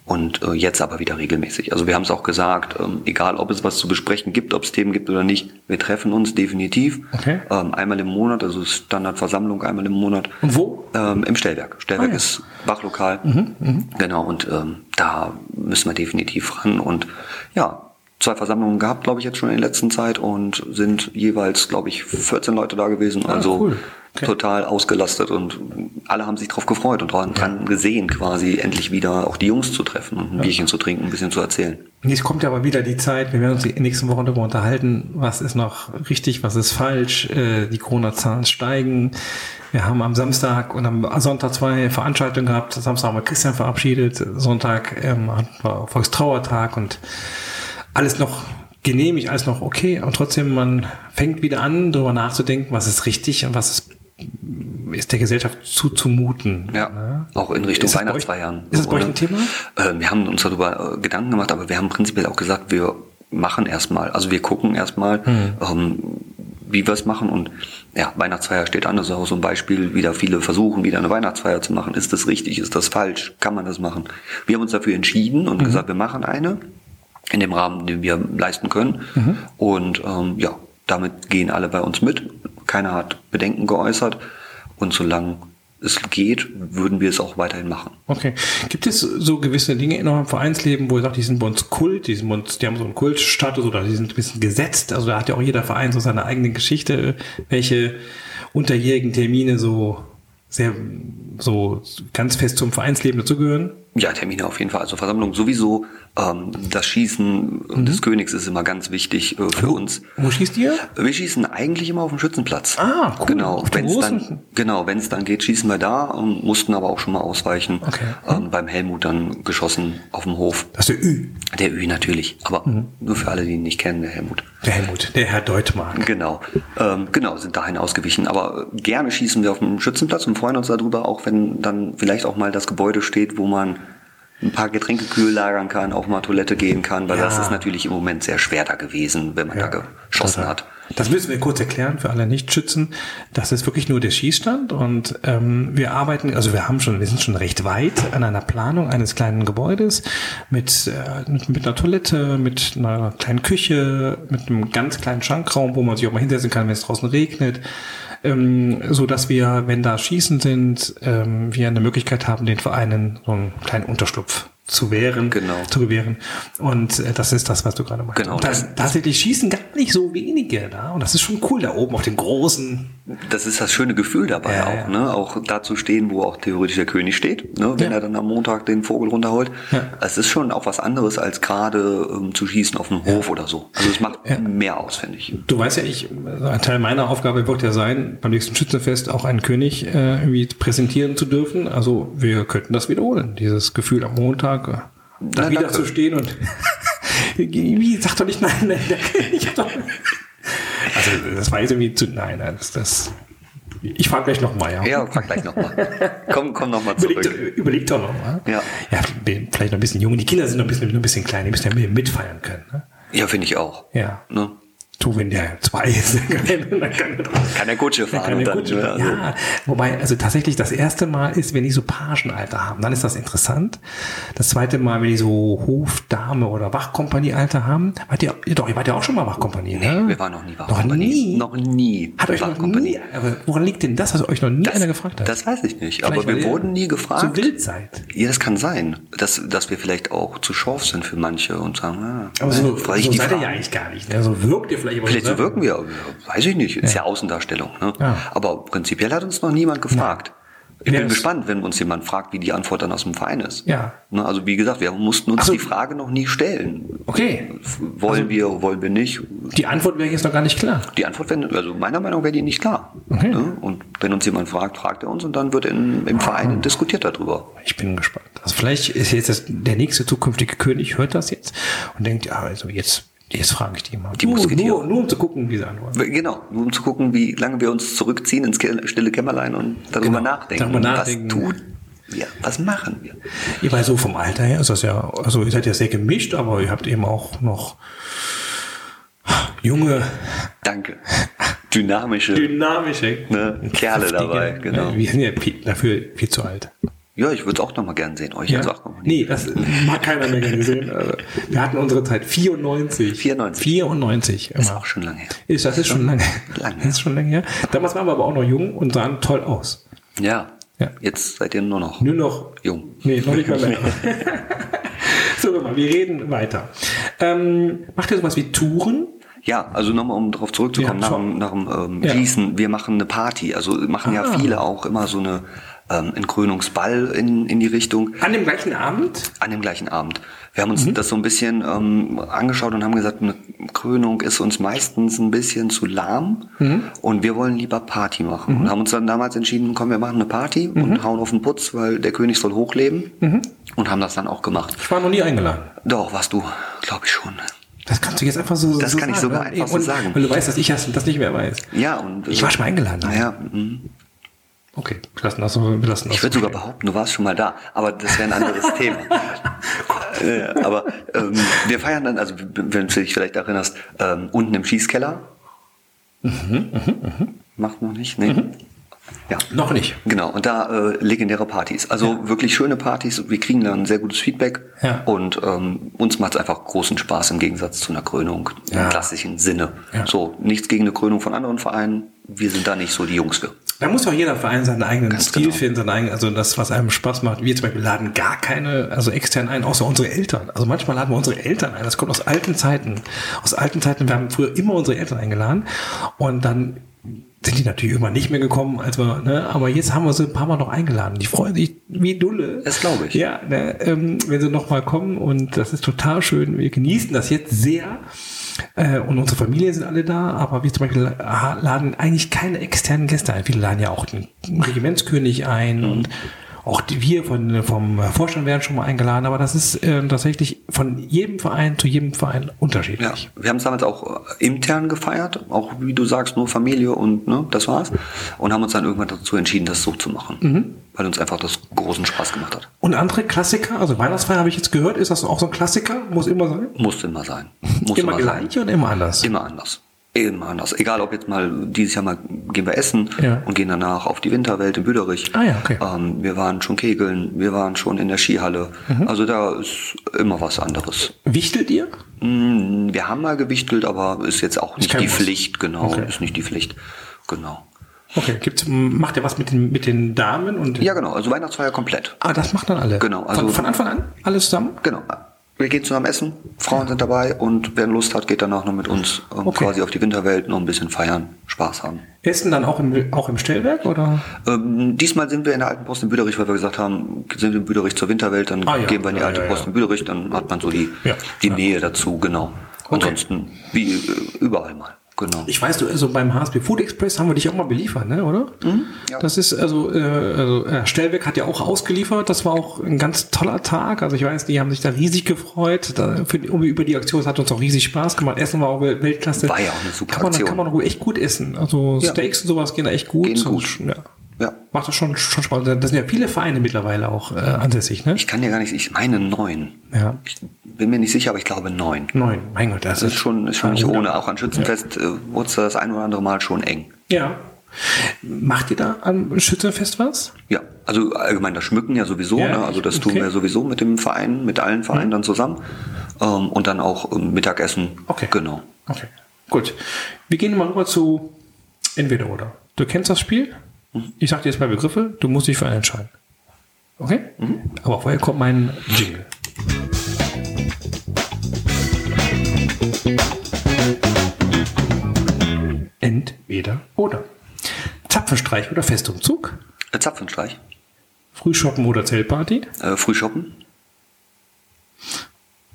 Und äh, jetzt aber wieder regelmäßig. Also wir haben es auch gesagt, ähm, egal ob es was zu besprechen gibt, ob es Themen gibt oder nicht, wir treffen uns definitiv. Okay. Ähm, einmal im Monat, also Standardversammlung einmal im Monat. Und wo? Ähm, Im Stellwerk. Stellwerk ah, ja. ist Wachlokal. Mhm, mh. Genau, und ähm, da müssen wir definitiv ran. Und ja, zwei Versammlungen gehabt, glaube ich, jetzt schon in der letzten Zeit und sind jeweils, glaube ich, 14 Leute da gewesen. Ah, also cool. Okay. total ausgelastet und alle haben sich drauf gefreut und dran ja. gesehen, quasi endlich wieder auch die Jungs zu treffen und ein ja. Bierchen zu trinken, ein bisschen zu erzählen. Jetzt kommt ja aber wieder die Zeit, wir werden uns in den nächsten Wochen darüber unterhalten, was ist noch richtig, was ist falsch, äh, die Corona-Zahlen steigen. Wir haben am Samstag und am Sonntag zwei Veranstaltungen gehabt. Samstag haben wir Christian verabschiedet, Sonntag ähm, war Volkstrauertag und alles noch genehmigt, alles noch okay, und trotzdem man fängt wieder an, darüber nachzudenken, was ist richtig und was ist, ist der Gesellschaft zuzumuten. Ja, ne? auch in Richtung ist Weihnachtsfeiern. Ist das bei euch ein Thema? Äh, wir haben uns darüber äh, Gedanken gemacht, aber wir haben prinzipiell auch gesagt, wir machen erstmal, also wir gucken erstmal, hm. ähm, wie wir es machen und ja, Weihnachtsfeier steht an, das ist auch so ein Beispiel, wieder viele versuchen, wieder eine Weihnachtsfeier zu machen. Ist das richtig, ist das falsch, kann man das machen? Wir haben uns dafür entschieden und mhm. gesagt, wir machen eine in dem Rahmen, den wir leisten können. Mhm. Und ähm, ja, damit gehen alle bei uns mit. Keiner hat Bedenken geäußert. Und solange es geht, würden wir es auch weiterhin machen. Okay. Gibt es so gewisse Dinge in eurem Vereinsleben, wo ihr sagt, die sind bei uns Kult, die, sind bei uns, die haben so einen Kultstatus oder die sind ein bisschen gesetzt? Also da hat ja auch jeder Verein so seine eigene Geschichte, welche unterjährigen Termine so sehr, so ganz fest zum Vereinsleben dazugehören? Ja, Termine auf jeden Fall. Also Versammlung sowieso. Ähm, das Schießen mhm. des Königs ist immer ganz wichtig äh, für wo, uns. Wo schießt ihr? Wir schießen eigentlich immer auf dem Schützenplatz. Ah, cool. Genau, wenn es dann, genau, wenn es dann geht, schießen wir da, ähm, mussten aber auch schon mal ausweichen. Okay. Ähm, beim Helmut dann geschossen auf dem Hof. Das ist der Ü. Der Ü natürlich, aber mhm. nur für alle, die ihn nicht kennen, der Helmut. Der Helmut, der Herr Deutmark. Genau, ähm, genau, sind dahin ausgewichen. Aber gerne schießen wir auf dem Schützenplatz und freuen uns darüber, auch wenn dann vielleicht auch mal das Gebäude steht, wo man ein paar Getränke kühl lagern kann, auch mal Toilette gehen kann, weil ja. das ist natürlich im Moment sehr schwer da gewesen, wenn man ja, da geschossen total. hat. Das müssen wir kurz erklären für alle Nichtschützen. Das ist wirklich nur der Schießstand und ähm, wir arbeiten, also wir haben schon, wir sind schon recht weit an einer Planung eines kleinen Gebäudes mit, äh, mit, mit einer Toilette, mit einer kleinen Küche, mit einem ganz kleinen Schankraum, wo man sich auch mal hinsetzen kann, wenn es draußen regnet ähm, so dass wir, wenn da Schießen sind, ähm, wir eine Möglichkeit haben, den Vereinen so einen kleinen Unterschlupf zu wehren, genau. zu gewähren. Und äh, das ist das, was du gerade meinst. Genau. Und das, tatsächlich schießen gar nicht so wenige da. Und das ist schon cool da oben auf dem großen. Das ist das schöne Gefühl dabei ja, auch, ja. ne? Auch da zu stehen, wo auch theoretisch der König steht, ne? Wenn ja. er dann am Montag den Vogel runterholt. Ja. Es ist schon auch was anderes, als gerade ähm, zu schießen auf dem Hof oder so. Also es macht mehr aus, finde ich. Du weißt ja, ich, ein Teil meiner Aufgabe wird ja sein, beim nächsten Schützenfest auch einen König äh, irgendwie präsentieren zu dürfen. Also wir könnten das wiederholen. Dieses Gefühl am Montag Tag da wieder danke. zu stehen und wie sag doch nicht nein, nein, ich hab doch, also das war jetzt irgendwie zu nein, nein, das, das ich frage gleich nochmal, ja. Ja, frag gleich nochmal. komm, komm nochmal zurück. Überleg, überleg doch nochmal. Ja. Ja, vielleicht noch ein bisschen jung. Die Kinder sind noch ein bisschen, noch ein bisschen klein, die müssen ja mitfeiern können. Ne? Ja, finde ich auch. Ja. Ne? Du, wenn der zwei ist, dann kann, dann kann, der Kutsche fahren. Der Kutsche, dann, ja, also. wobei, also tatsächlich das erste Mal ist, wenn die so Pagenalter haben, dann ist das interessant. Das zweite Mal, wenn die so Hofdame oder Wachkompaniealter haben, wart ihr, doch, ihr wart ja auch schon mal Wachkompanie, ne? Nee, wir waren noch nie Wachkompanie. Noch nie? Noch nie. Hat euch noch nie, aber woran liegt denn das, dass euch noch nie das, einer gefragt hat? Das weiß ich nicht, vielleicht, aber wir wurden nie gefragt. So wild seid. Ja, das kann sein, dass, dass wir vielleicht auch zu scharf sind für manche und sagen, ah, aber so, so seid ihr ja eigentlich gar nicht, ne? So wirkt ihr vielleicht. Vielleicht so wirken wir weiß ich nicht, ist ja, ja Außendarstellung. Ne? Ja. Aber prinzipiell hat uns noch niemand gefragt. Ja. Ich bin gespannt, wenn uns jemand fragt, wie die Antwort dann aus dem Verein ist. Ja. Ne, also wie gesagt, wir mussten uns so. die Frage noch nie stellen. Okay. Wollen also, wir, wollen wir nicht? Die Antwort wäre jetzt noch gar nicht klar. Die Antwort wäre, also meiner Meinung nach wäre die nicht klar. Okay. Ne? Und wenn uns jemand fragt, fragt er uns und dann wird in, im Verein ah. diskutiert darüber. Ich bin gespannt. Also vielleicht ist jetzt das, der nächste zukünftige König hört das jetzt und denkt, ja, also jetzt Jetzt frage ich die mal. Die nur, nur, nur um zu gucken, wie sie antworten. Genau, nur um zu gucken, wie lange wir uns zurückziehen ins stille Kämmerlein und darüber genau, nachdenken. Darüber nachdenken. Was tut wir? Was machen wir? Ihr weiß so vom Alter her ist das ja, also ihr seid ja sehr gemischt, aber ihr habt eben auch noch junge. Danke. Dynamische. Dynamische. Ne, Kerle dabei, genau. Wir sind ja dafür viel zu alt. Ja, ich würde es auch noch mal gern sehen. Euch ja. jetzt auch noch mal Nee, das mag keiner mehr gerne sehen. Wir hatten unsere Zeit 94. 94. 94. Immer. Ist auch schon lange her. Ist, das ist schon lange. Lange. Das ist schon lange her. Damals waren wir aber auch noch jung und sahen toll aus. Ja. ja. Jetzt seid ihr nur noch. Nur noch. Jung. Nee, noch nicht mal mehr. so, mal, wir reden weiter. Ähm, macht ihr sowas wie Touren? Ja, also nochmal, um darauf zurückzukommen, ja, nach, dem, nach dem ähm, Schießen, wir machen eine Party. Also machen ah. ja viele auch immer so eine ähm, ein Krönungsball in, in die Richtung. An dem gleichen Abend? An dem gleichen Abend. Wir haben uns mhm. das so ein bisschen ähm, angeschaut und haben gesagt, eine Krönung ist uns meistens ein bisschen zu lahm mhm. und wir wollen lieber Party machen. Mhm. Und haben uns dann damals entschieden, komm, wir machen eine Party und mhm. hauen auf den Putz, weil der König soll hochleben mhm. und haben das dann auch gemacht. Ich war noch nie eingeladen. Doch, warst du, glaube ich schon. Das kannst du jetzt einfach so, das so kann sagen, ich sogar einfach so sagen. Weil du weißt, dass ich das nicht mehr weiß. Ja, und. Ich war schon mal eingeladen. Naja, mh. Okay, wir lassen das, wir lassen das. Ich würde sogar behaupten, du warst schon mal da, aber das wäre ein anderes Thema. äh, aber ähm, wir feiern dann, also wenn du dich vielleicht erinnerst, ähm, unten im Schießkeller. Mhm, mh, mh. Macht noch nicht, nee. Mhm. Ja. Noch nicht. Genau, und da äh, legendäre Partys. Also ja. wirklich schöne Partys. Wir kriegen dann sehr gutes Feedback. Ja. Und ähm, uns macht es einfach großen Spaß im Gegensatz zu einer Krönung ja. im klassischen Sinne. Ja. So, nichts gegen eine Krönung von anderen Vereinen. Wir sind da nicht so die Jungs für. Da muss auch jeder Verein seinen eigenen Ganz Stil genau. finden, seinen eigenen, also das, was einem Spaß macht. Wir zum Beispiel laden gar keine, also extern ein, außer unsere Eltern. Also manchmal laden wir unsere Eltern ein. Das kommt aus alten Zeiten. Aus alten Zeiten, wir haben früher immer unsere Eltern eingeladen. Und dann sind die natürlich irgendwann nicht mehr gekommen, als wir, ne? aber jetzt haben wir sie ein paar Mal noch eingeladen. Die freuen sich wie Dulle. Das glaube ich. Ja, ne, ähm, wenn sie noch mal kommen und das ist total schön. Wir genießen das jetzt sehr. Äh, und unsere Familie sind alle da, aber wir zum Beispiel laden eigentlich keine externen Gäste ein. Viele laden ja auch den Regimentskönig ein mhm. und auch die, wir von, vom Vorstand werden schon mal eingeladen, aber das ist äh, tatsächlich von jedem Verein zu jedem Verein unterschiedlich. Ja, wir haben es damals auch äh, intern gefeiert, auch wie du sagst, nur Familie und ne, das war's. Und haben uns dann irgendwann dazu entschieden, das so zu machen. Mhm. Weil uns einfach das großen Spaß gemacht hat. Und andere Klassiker, also Weihnachtsfeier habe ich jetzt gehört, ist das auch so ein Klassiker? Muss immer sein? Muss immer sein. Muss immer, immer gleich sein. und immer anders? Immer anders. Immer anders. Egal, ob jetzt mal dieses Jahr mal gehen wir essen ja. und gehen danach auf die Winterwelt in Büderich. Ah ja, okay. Ähm, wir waren schon kegeln, wir waren schon in der Skihalle. Mhm. Also da ist immer was anderes. Wichtelt ihr? Mm, wir haben mal gewichtelt, aber ist jetzt auch nicht die Muss. Pflicht, genau. Okay. Ist nicht die Pflicht. Genau. Okay, gibt's, macht ihr was mit den, mit den Damen? und? Ja, genau. Also Weihnachtsfeier komplett. Ah, das macht dann alle? Genau. Also von, von Anfang an? Alles zusammen? Genau wir gehen zusammen essen, Frauen sind dabei und wer Lust hat, geht danach noch mit uns ähm, okay. quasi auf die Winterwelt noch ein bisschen feiern, Spaß haben. Essen dann auch im, auch im Stellwerk oder? Ähm, diesmal sind wir in der alten Post in Büderich, weil wir gesagt haben, sind wir in Büderich zur Winterwelt, dann ah, ja. gehen wir in die ja, alte ja, Post in Büderich, dann hat man so die, die Nähe dazu, genau. Okay. Ansonsten wie äh, überall mal. Genau. Ich weiß, du, also beim HSB Food Express haben wir dich auch mal beliefert, ne, oder? Mhm, ja. Das ist, also, äh, also äh, Stellwerk hat ja auch ausgeliefert. Das war auch ein ganz toller Tag. Also ich weiß, die haben sich da riesig gefreut. Da, für, über die Aktion, es hat uns auch riesig Spaß gemacht. Essen war auch Weltklasse. War ja auch eine super kann man, Aktion. Kann man auch echt gut essen. Also Steaks ja. und sowas gehen da echt gut. Gehen gut. Und, ja. Ja. Macht das schon, schon Spaß. Da sind ja viele Vereine mittlerweile auch äh, ansässig, ne? Ich kann ja gar nicht, ich meine neun. Ja. Ich bin mir nicht sicher, aber ich glaube neun. Neun, mein Gott, das, das ist schon, ist schon nicht ohne. Auch an Schützenfest ja. äh, wurde es das ein oder andere Mal schon eng. Ja. Macht ihr da am Schützenfest was? Ja, also allgemein das Schmücken ja sowieso. Ja, ne? Also das okay. tun wir sowieso mit dem Verein, mit allen Vereinen mhm. dann zusammen. Ähm, und dann auch ähm, Mittagessen. Okay. Genau. Okay, gut. Wir gehen mal rüber zu entweder oder. Du kennst das Spiel? Ich sage dir jetzt mal Begriffe, du musst dich für einen entscheiden. Okay? Mhm. Aber vorher kommt mein Jingle. Entweder oder. Zapfenstreich oder Festumzug? Äh, Zapfenstreich. Frühshoppen oder Zeltparty? Äh, Frühshoppen.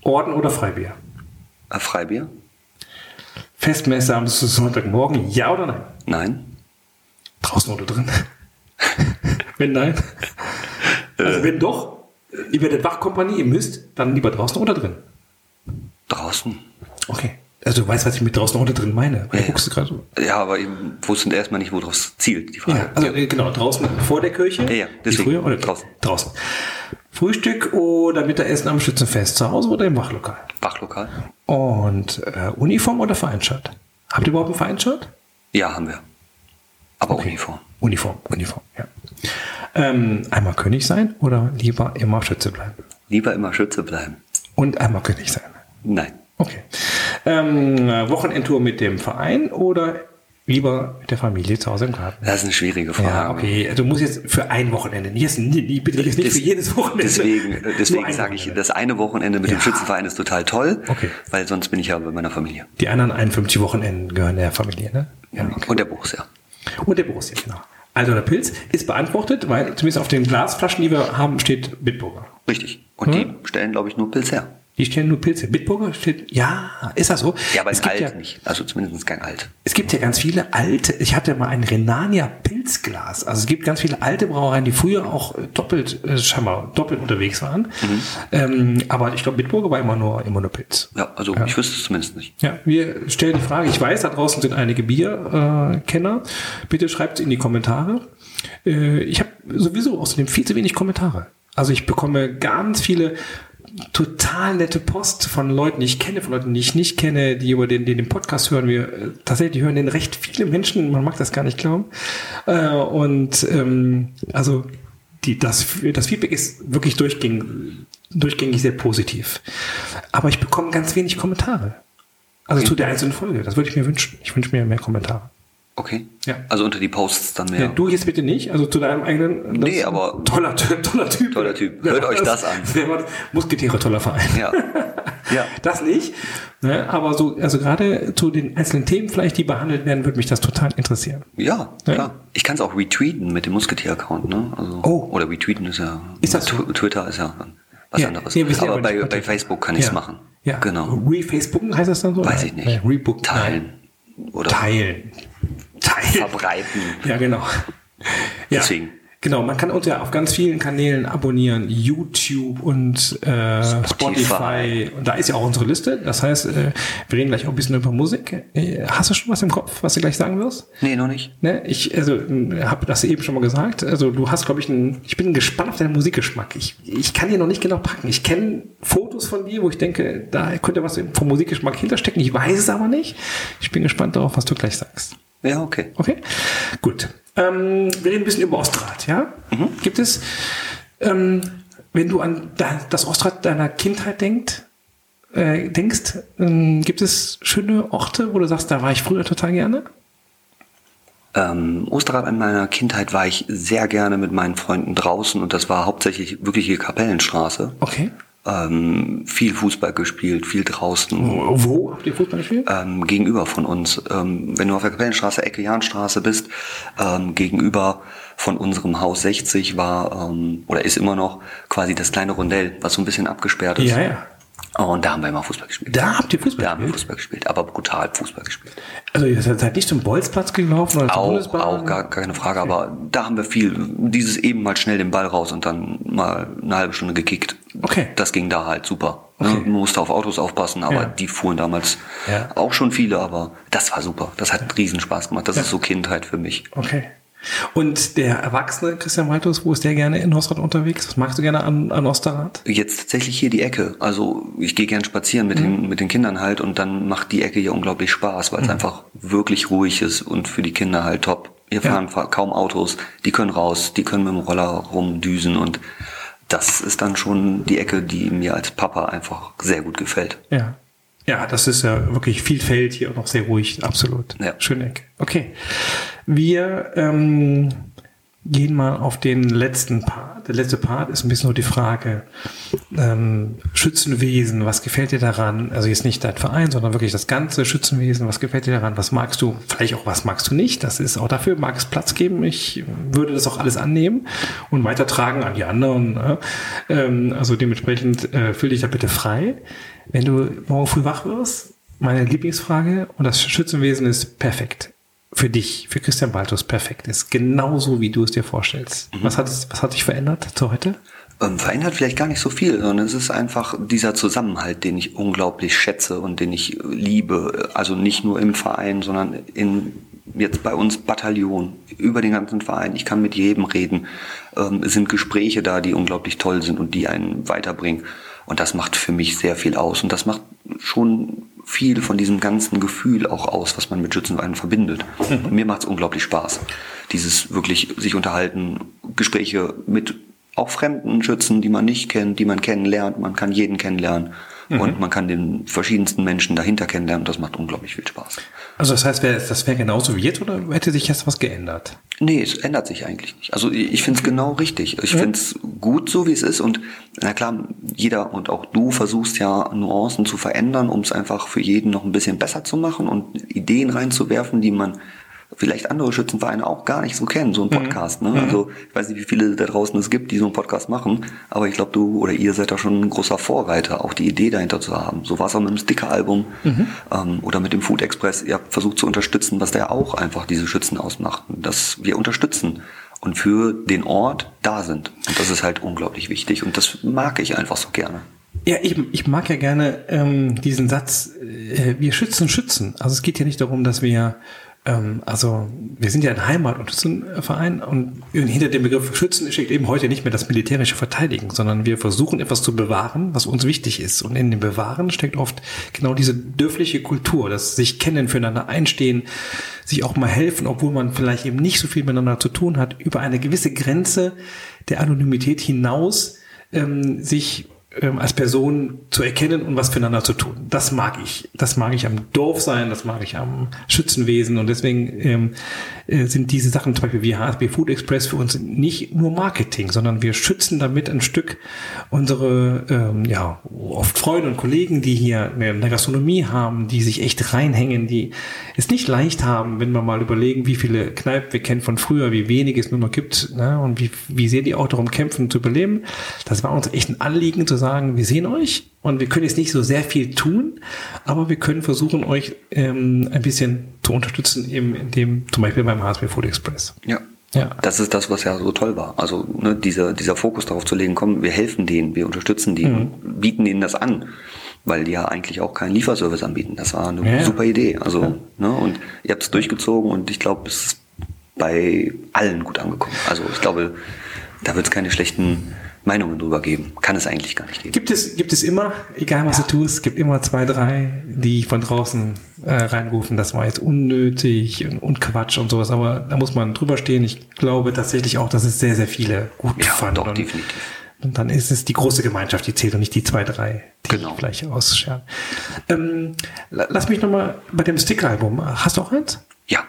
Orden oder Freibier? Äh, Freibier. Festmesse am Sonntagmorgen, ja oder nein? Nein. Draußen oder drin? wenn nein. Also wenn doch, ihr werdet Wachkompanie, ihr müsst, dann lieber draußen oder drin? Draußen. Okay. Also du weißt, was ich mit draußen oder drin meine. Ja, guckst du gerade so. ja, aber ich wusste erstmal nicht, worauf es zielt, die Frage. Ja, also ja. genau, draußen vor der Kirche. Ja, ja, deswegen. Früher oder draußen? Draußen. Frühstück oder Mittagessen am Schützenfest zu Hause oder im Wachlokal? Wachlokal. Und äh, Uniform oder Vereinsshirt? Habt ihr überhaupt ein Vereinsshirt? Ja, haben wir. Aber okay. Uniform. Uniform, Uniform, ja. Ähm, einmal König sein oder lieber immer Schütze bleiben? Lieber immer Schütze bleiben. Und einmal König sein? Nein. Okay. Ähm, Wochenendtour mit dem Verein oder lieber mit der Familie zu Hause im Garten? Das ist eine schwierige Frage. Ja, okay. Du musst jetzt für ein Wochenende, jetzt, bitte jetzt nicht das, für jedes Wochenende. Deswegen, deswegen sage ich, das eine Wochenende mit ja. dem Schützenverein ist total toll, okay. weil sonst bin ich ja bei meiner Familie. Die anderen 51 Wochenenden gehören der Familie, ne? Ja, okay. Und der Borussia. Und der Borussia, genau. Also der Pilz ist beantwortet, weil zumindest auf den Glasflaschen, die wir haben, steht Bitburger. Richtig. Und hm? die stellen, glaube ich, nur Pilz her. Die stellen nur Pilze. Bitburger steht, ja, ist das so? Ja, aber es gibt alt ja, nicht. Also zumindest kein alt. Es gibt ja ganz viele alte, ich hatte mal ein Renania Pilzglas. Also es gibt ganz viele alte Brauereien, die früher auch doppelt, äh, scheinbar doppelt unterwegs waren. Mhm. Ähm, aber ich glaube, Bitburger war immer nur, immer nur Pilz. Ja, also ja. ich wüsste es zumindest nicht. Ja, wir stellen die Frage, ich weiß, da draußen sind einige Bierkenner. Äh, Bitte schreibt es in die Kommentare. Äh, ich habe sowieso außerdem viel zu wenig Kommentare. Also ich bekomme ganz viele total nette Post von Leuten, die ich kenne, von Leuten, die ich nicht kenne, die über den, den, den Podcast hören. Wir äh, tatsächlich hören den recht viele Menschen, man mag das gar nicht glauben. Äh, und ähm, also die, das, das Feedback ist wirklich durchgängig, durchgängig sehr positiv. Aber ich bekomme ganz wenig Kommentare. Also zu der einzelnen Folge. Das würde ich mir wünschen. Ich wünsche mir mehr Kommentare. Okay. Ja. Also unter die Posts dann mehr. Ja, du jetzt bitte nicht, also zu deinem eigenen. Nee, aber. Toller, toller Typ. Toller Typ. Hört euch das an. Musketiere, toller Verein. Ja. Ja. Das nicht. Ne? Aber so, also gerade zu den einzelnen Themen vielleicht, die behandelt werden, würde mich das total interessieren. Ja, ja? klar. Ich kann es auch retweeten mit dem Musketier-Account, ne? Also, oh. Oder retweeten ist ja. Ist das so? Twitter ist ja was ja, anderes. Nee, aber, aber bei, bei Facebook kann ich es machen. Ja. Genau. Re-Facebooken heißt das dann so? Weiß ich nicht. Nee, Rebook. Teilen. Oder Teilen. Teilen. Verbreiten. Ja, genau. Ja. Deswegen. Genau, man kann uns ja auf ganz vielen Kanälen abonnieren, YouTube und äh, Spotify. Spotify. Und da ist ja auch unsere Liste. Das heißt, äh, wir reden gleich auch ein bisschen über Musik. Äh, hast du schon was im Kopf, was du gleich sagen wirst? Nee, noch nicht. Ne? Ich also, habe das eben schon mal gesagt. Also du hast, glaube ich, ein, ich bin gespannt auf deinen Musikgeschmack. Ich, ich kann dir noch nicht genau packen. Ich kenne Fotos von dir, wo ich denke, da könnte was vom Musikgeschmack hinterstecken. Ich weiß es aber nicht. Ich bin gespannt darauf, was du gleich sagst. Ja, okay. Okay, gut. Ähm, wir reden ein bisschen über Ostrat, ja? Mhm. Gibt es, ähm, wenn du an das Ostrat deiner Kindheit denkst, äh, denkst, ähm, gibt es schöne Orte, wo du sagst, da war ich früher total gerne? Ähm, Osterrad in meiner Kindheit war ich sehr gerne mit meinen Freunden draußen und das war hauptsächlich wirkliche Kapellenstraße. Okay ähm, viel Fußball gespielt, viel draußen. Wo habt ihr Fußball gespielt? Ähm, gegenüber von uns. Ähm, wenn du auf der Kapellenstraße, Ecke Jahnstraße bist, ähm, gegenüber von unserem Haus 60 war ähm, oder ist immer noch quasi das kleine Rondell, was so ein bisschen abgesperrt ist. Ja, ja. Und da haben wir immer Fußball gespielt. Da habt ihr Fußball da gespielt? Da haben wir Fußball gespielt, aber brutal Fußball gespielt. Also ihr seid nicht zum Bolzplatz gelaufen oder zum Auch, auch gar, gar keine Frage, okay. aber da haben wir viel, dieses eben mal schnell den Ball raus und dann mal eine halbe Stunde gekickt. Okay. Das ging da halt super. Ne? Okay. Man musste auf Autos aufpassen, aber ja. die fuhren damals ja. auch schon viele, aber das war super. Das hat riesen Spaß gemacht. Das ja. ist so Kindheit für mich. Okay. Und der erwachsene Christian Malthus, wo ist der gerne in Osterrad unterwegs? Was magst du gerne an, an Osterrad? Jetzt tatsächlich hier die Ecke. Also ich gehe gern spazieren mit, mhm. den, mit den Kindern halt und dann macht die Ecke hier unglaublich Spaß, weil es mhm. einfach wirklich ruhig ist und für die Kinder halt top. Hier fahren ja. kaum Autos, die können raus, die können mit dem Roller rumdüsen und das ist dann schon die Ecke, die mir als Papa einfach sehr gut gefällt. Ja. Ja, das ist ja wirklich viel Feld hier und auch sehr ruhig, absolut. Ja. Schöne Ecke. Okay. Wir ähm, gehen mal auf den letzten Part. Der letzte Part ist ein bisschen nur die Frage, ähm, Schützenwesen, was gefällt dir daran? Also jetzt nicht dein Verein, sondern wirklich das ganze Schützenwesen, was gefällt dir daran? Was magst du? Vielleicht auch, was magst du nicht? Das ist auch dafür, mag es Platz geben. Ich würde das auch alles annehmen und weitertragen an die anderen. Ne? Ähm, also dementsprechend äh, fühl dich da bitte frei. Wenn du morgen früh wach wirst, meine Lieblingsfrage, und das Schützenwesen ist perfekt für dich, für Christian Baltus perfekt ist. Genauso wie du es dir vorstellst. Mhm. Was, hat was hat dich verändert zu heute? Ähm, verändert vielleicht gar nicht so viel, sondern es ist einfach dieser Zusammenhalt, den ich unglaublich schätze und den ich liebe. Also nicht nur im Verein, sondern in jetzt bei uns Bataillon, über den ganzen Verein. Ich kann mit jedem reden. Ähm, es sind Gespräche da, die unglaublich toll sind und die einen weiterbringen. Und das macht für mich sehr viel aus. Und das macht schon viel von diesem ganzen Gefühl auch aus, was man mit Schützenvereinen verbindet. Mhm. Mir macht es unglaublich Spaß. Dieses wirklich sich unterhalten, Gespräche mit auch fremden Schützen, die man nicht kennt, die man kennenlernt. Man kann jeden kennenlernen. Mhm. Und man kann den verschiedensten Menschen dahinter kennenlernen. Das macht unglaublich viel Spaß. Also das heißt, das wäre genauso wie jetzt oder hätte sich jetzt was geändert? Nee, es ändert sich eigentlich nicht. Also ich finde es genau richtig. Ich mhm. finde es gut so, wie es ist. Und na klar, jeder und auch du versuchst ja Nuancen zu verändern, um es einfach für jeden noch ein bisschen besser zu machen und Ideen reinzuwerfen, die man vielleicht andere Schützenvereine auch gar nicht so kennen, so ein mhm. Podcast. Ne? Mhm. Also ich weiß nicht, wie viele da draußen es gibt, die so einen Podcast machen, aber ich glaube, du oder ihr seid da schon ein großer Vorreiter, auch die Idee dahinter zu haben. So war es auch mit dem Sticker-Album mhm. ähm, oder mit dem Food Express. Ihr habt versucht zu unterstützen, was der auch einfach diese Schützen ausmacht. Dass wir unterstützen und für den Ort da sind. Und das ist halt unglaublich wichtig und das mag ich einfach so gerne. Ja, ich, ich mag ja gerne ähm, diesen Satz, äh, wir schützen, schützen. Also es geht ja nicht darum, dass wir ähm, also wir sind ja ein Heimat- und Schützenverein und hinter dem Begriff Schützen steckt eben heute nicht mehr das militärische Verteidigen, sondern wir versuchen etwas zu bewahren, was uns wichtig ist. Und in dem Bewahren steckt oft genau diese dörfliche Kultur, das sich kennen, füreinander einstehen, sich auch mal helfen, obwohl man vielleicht eben nicht so viel miteinander zu tun hat, über eine gewisse Grenze der Anonymität hinaus ähm, sich ähm, als Person zu erkennen und was füreinander zu tun. Das mag ich. Das mag ich am Dorf sein, das mag ich am Schützenwesen und deswegen ähm, äh, sind diese Sachen, zum Beispiel wie HSB Food Express für uns nicht nur Marketing, sondern wir schützen damit ein Stück unsere, ähm, ja, oft Freunde und Kollegen, die hier eine Gastronomie haben, die sich echt reinhängen, die es nicht leicht haben, wenn wir mal überlegen, wie viele Kneipen wir kennen von früher, wie wenig es nur noch gibt ne, und wie, wie sehr die auch darum kämpfen zu überleben. Das war uns echt ein Anliegen zu sagen, wir sehen euch und wir können jetzt nicht so sehr viel tun, aber wir können versuchen, euch ähm, ein bisschen zu unterstützen, eben in dem, zum Beispiel beim HSB Food Express. Ja. Ja. Das ist das, was ja so toll war. Also ne, dieser, dieser Fokus darauf zu legen, komm, wir helfen denen, wir unterstützen die mhm. bieten ihnen das an, weil die ja eigentlich auch keinen Lieferservice anbieten. Das war eine ja. super Idee. Also, ja. ne, und ihr habt es durchgezogen und ich glaube, es ist bei allen gut angekommen. Also ich glaube, da wird es keine schlechten Meinungen drüber geben. Kann es eigentlich gar nicht geben. Gibt es, gibt es immer, egal was ja. du tust, gibt immer zwei, drei, die von draußen äh, reinrufen, das war jetzt unnötig und, und, Quatsch und sowas, aber da muss man drüber stehen. Ich glaube tatsächlich auch, dass es sehr, sehr viele gut ja, fanden. Doch, und, definitiv. Und dann ist es die große Gemeinschaft, die zählt und nicht die zwei, drei, die genau. vielleicht ausscheren. Ähm, lass mich nochmal bei dem Sticker-Album. Hast du auch eins? Ja.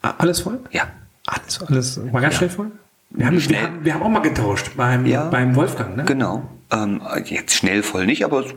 Alles voll? Ja. Alles, alles, mal ganz ja. schnell voll? Wir haben, wir, haben, wir haben auch mal getauscht beim, ja, beim Wolfgang, ne? Genau. Ähm, jetzt schnell voll nicht, aber es,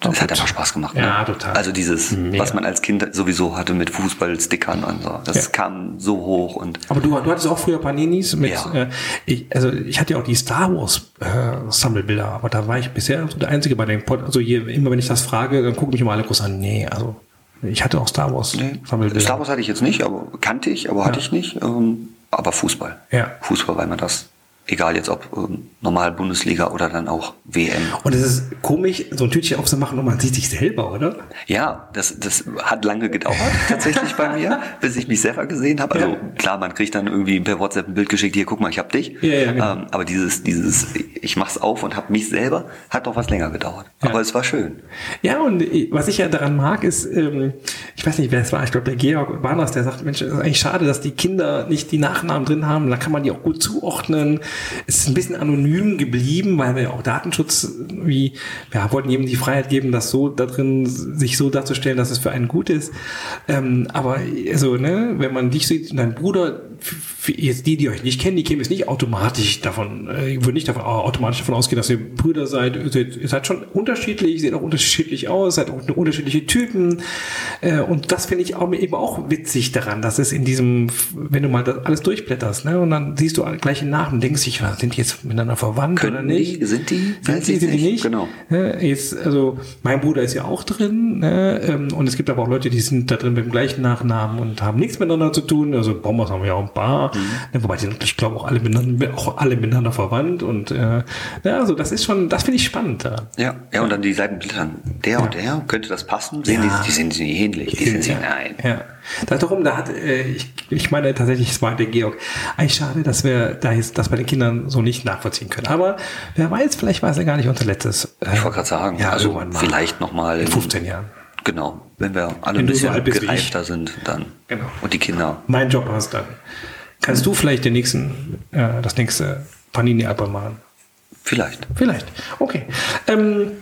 es hat einfach Spaß gemacht. Ne? Ja, total. Also dieses, Mega. was man als Kind sowieso hatte mit Fußballstickern und so. Das ja. kam so hoch und. Aber du, du hattest auch früher Paninis mit, ja. äh, ich, also ich hatte ja auch die Star Wars äh, Sammelbilder, aber da war ich bisher der Einzige bei den Pod, also je, immer wenn ich das frage, dann gucken mich immer alle groß an, nee, also ich hatte auch Star Wars nee. Sammelbilder. Star Wars hatte ich jetzt nicht, aber kannte ich, aber ja. hatte ich nicht. Ähm, aber Fußball. Ja. Fußball, weil man das Egal jetzt ob ähm, normal Bundesliga oder dann auch WM. Und es ist komisch, so ein Tütchen aufzumachen und man sieht sich selber, oder? Ja, das, das hat lange gedauert tatsächlich bei mir, bis ich mich selber gesehen habe. Also ja. klar, man kriegt dann irgendwie per WhatsApp ein Bild geschickt, hier guck mal, ich hab dich. Ja, ja, genau. ähm, aber dieses, dieses, ich mach's auf und hab mich selber, hat doch was länger gedauert. Aber es war schön. Ja, und was ich ja daran mag, ist, ähm, ich weiß nicht, wer es war, ich glaube der Georg Barners, der sagt, Mensch, es ist eigentlich schade, dass die Kinder nicht die Nachnamen drin haben, da kann man die auch gut zuordnen es ist ein bisschen anonym geblieben, weil wir ja auch Datenschutz wie, wir wollten jedem die Freiheit geben, das so da drin, sich so darzustellen, dass es für einen gut ist. Ähm, aber also, ne, wenn man dich sieht, dein Bruder, jetzt die, die euch nicht kennen, die kämen jetzt nicht automatisch davon, äh, ich würde nicht davon, automatisch davon ausgehen, dass ihr Brüder seid. Ihr seid, schon unterschiedlich, seht auch unterschiedlich aus, seid auch unterschiedliche Typen. Äh, und das finde ich auch, eben auch witzig daran, dass es in diesem, wenn du mal das alles durchblätterst, ne, und dann siehst du gleich einen Namen, denkst dich, sind die jetzt miteinander verwandt Können oder nicht? Die, sind die? Sind die, sind die nicht? Genau. Ja, jetzt, also mein Bruder ist ja auch drin ne? Ähm, und es gibt aber auch Leute, die sind da drin mit dem gleichen Nachnamen und haben nichts miteinander zu tun. Also Bombers haben wir auch ein paar, mhm. Ne, wobei die sind, ich glaube, auch alle miteinander, auch alle miteinander verwandt und äh, ja, also das ist schon, das finde ich spannend daran. Ja, ja, und dann die Seitenblättern. Der ja. und der, könnte das passen? Sehen ja. die, die sind nicht ähnlich, die sind sich, nein. Ja. Darum, da hat, äh, ich, ich meine tatsächlich, es war der Georg. Eigentlich schade, dass wir da jetzt das bei den Kindern so nicht nachvollziehen können. Aber wer weiß, vielleicht war es ja gar nicht unser letztes. Äh, ich wollte gerade sagen, ja, also vielleicht nochmal. In 15 Jahren. Genau, wenn wir alle ein bisschen so gereifter sind, dann. Genau. Und die Kinder. Mein Job hast dann. Kannst du vielleicht den nächsten, äh, das nächste Panini-Album machen? Vielleicht. Vielleicht. Okay. Ähm,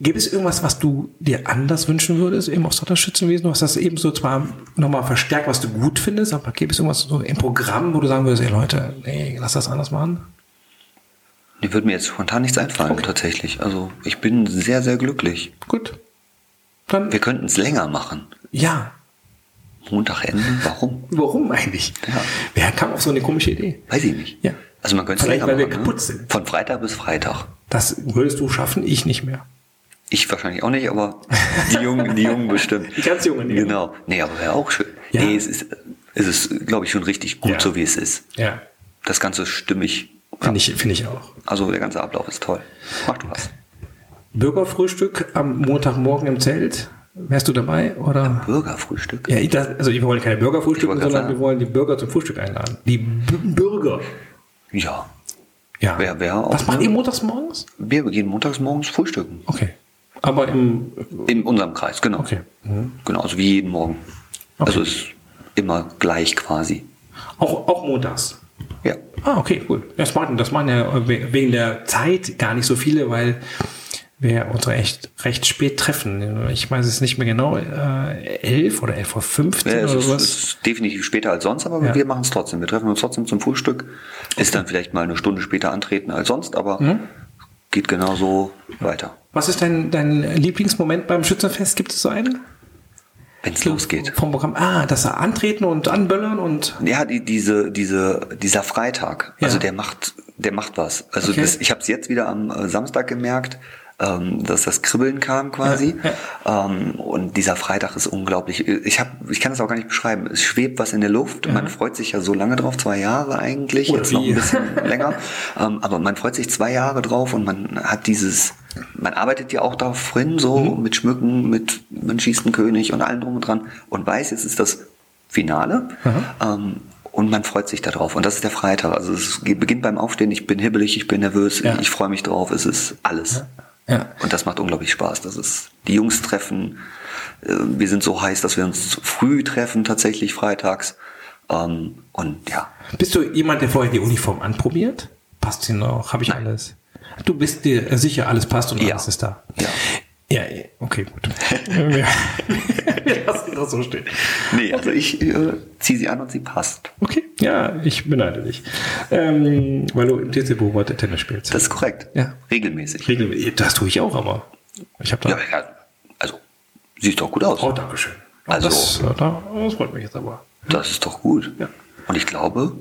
Gibt es irgendwas, was du dir anders wünschen würdest, eben aus das Schützenwesen? Du hast das eben so zwar nochmal verstärkt, was du gut findest, aber gibt es irgendwas so im Programm, wo du sagen würdest, ey Leute, nee, lass das anders machen? Mir würde mir jetzt spontan nichts einfallen, okay. tatsächlich. Also ich bin sehr, sehr glücklich. Gut. Dann. Wir könnten es länger machen. Ja. Montagende, warum? Warum eigentlich? Ja. Wer kam auf so eine komische Idee? Weiß ich nicht. Ja. Also man könnte es länger weil machen. Weil wir kaputt ne? sind. Von Freitag bis Freitag. Das würdest du schaffen, ich nicht mehr. Ich wahrscheinlich auch nicht, aber die Jungen, die Jungen bestimmt. Die ganz Jungen. Die genau. Nee, aber wäre auch schön. Ja. Nee, es ist, es ist, glaube ich, schon richtig gut, ja. so wie es ist. Ja. Das Ganze stimmig. Finde ich, finde ich auch. Also der ganze Ablauf ist toll. Macht was. Bürgerfrühstück am Montagmorgen im Zelt. Wärst du dabei? Oder? Ein Bürgerfrühstück? Ja, das, also wir wollen keine Bürgerfrühstücke, sondern sagen. wir wollen die Bürger zum Frühstück einladen. Die B Bürger. Ja. Ja. Wer, wer Was macht ihr montags morgens? Wir gehen montags morgens frühstücken. Okay. Aber im. In unserem Kreis, genau. Okay. Mhm. Genau, also wie jeden Morgen. Okay. Also ist immer gleich quasi. Auch, auch montags. Ja. Ah, okay, cool. Das machen, das machen ja wegen der Zeit gar nicht so viele, weil wir uns recht, recht spät treffen. Ich weiß es nicht mehr genau, äh, 11 oder 11 vor 15 ja, oder ist, was? ist definitiv später als sonst, aber Ja. wir machen es trotzdem. Wir treffen uns trotzdem zum Frühstück. Ist dann vielleicht mal eine Stunde später antreten als sonst, aber Mhm. geht genauso weiter. Was ist dein, dein Lieblingsmoment beim Schützenfest? Gibt es so einen? Wenn es losgeht. Vom Programm. Ah, dass er antreten und anböllern und. Ja, die, diese, diese, dieser Freitag, also Ja. der macht, der macht was. Also Okay. das, ich habe es jetzt wieder am äh, Samstag gemerkt, ähm, dass das Kribbeln kam quasi. Ähm, und dieser Freitag ist unglaublich. Ich habe, ich kann es auch gar nicht beschreiben. Es schwebt was in der Luft. Man freut sich ja so lange drauf, zwei Jahre eigentlich, Oder jetzt noch wie? ein bisschen länger. Ähm, aber man freut sich zwei Jahre drauf und man hat dieses, man arbeitet ja auch darauf hin, so Mhm. mit Schmücken, mit man schießt einen König und allem drum und dran und weiß, jetzt ist das Finale. Ähm, und man freut sich darauf. Und das ist der Freitag. Also es beginnt beim Aufstehen. Ich bin hibbelig, ich bin nervös, Ja. ich freue mich drauf. Es ist alles. Ja. Und das macht unglaublich Spaß. Das ist die Jungs treffen. Äh, Wir sind so heiß, dass wir uns früh treffen, tatsächlich freitags. Ähm, Und ja, Bist du jemand, der vorher die Uniform anprobiert? Passt sie noch? Habe ich Nein. alles? Du bist dir sicher, alles passt und Ja. alles ist da. Ja. Ja, okay, gut. wir, lassen das so stehen. nee, also ich äh, ziehe sie an und sie passt. Okay, ja, ich beneide dich. Ähm, weil du im TC Bohrt Tennis spielst. Das ist korrekt. Ja. Regelmäßig. Regelmäßig. Das tue ich auch, aber ich habe da. Ja, ja, also sieht doch gut aus. Oh, Dankeschön. Also- das, da- das freut mich jetzt aber. Das ist doch gut. Ja. Und ich glaube,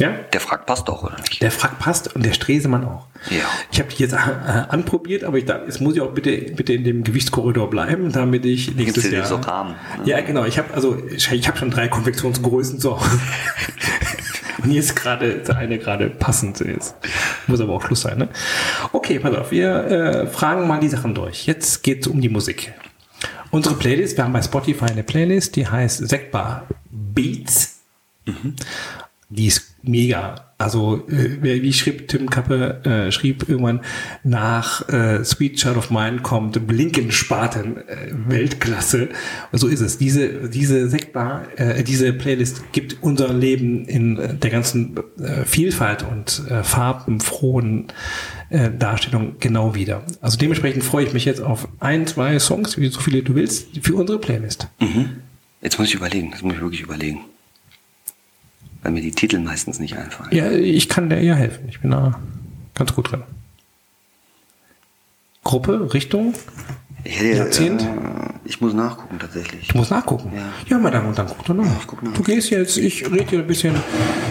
Ja? der Frack passt doch, oder nicht? Der Frack passt und der Stresemann auch. Ja. Ich habe die jetzt äh, anprobiert, aber ich dachte, jetzt muss ich auch bitte, bitte in dem Gewichtskorridor bleiben, damit ich nächstes Jahr. so Rahmen, ne? Ja, genau. Ich habe also ich, ich habe schon drei Konfektionsgrößen so. und hier ist gerade eine gerade passend ist. Muss aber auch Schluss sein, ne? Okay, pass auf. Wir äh, fragen mal die Sachen durch. Jetzt geht's um die Musik. Unsere Playlist, wir haben bei Spotify eine Playlist, die heißt Sekbar Beats. Die ist mega. Also, äh, wie schrieb Tim Kappe, äh, schrieb irgendwann, nach äh, Sweet Child of Mine kommt Blinkenspaten, äh, Weltklasse. Und so ist es. Diese, diese Sektbar, äh, diese Playlist gibt unser Leben in äh, der ganzen äh, Vielfalt und äh, farbenfrohen äh, Darstellung genau wieder. Also dementsprechend freue ich mich jetzt auf ein, zwei Songs, wie so viele du willst, für unsere Playlist. Mhm. Jetzt muss ich überlegen, das muss ich wirklich überlegen. Weil mir die Titel meistens nicht einfallen. Ja, ich kann dir eher helfen. Ich bin da ganz gut drin. Gruppe, Richtung? Ich, hätte, Jahrzehnt? Äh, ich muss nachgucken tatsächlich. Du musst nachgucken. Ja. Ja, und Herren, guck doch nach. Ich guck nach. Du gehst jetzt, ich rede hier ein bisschen.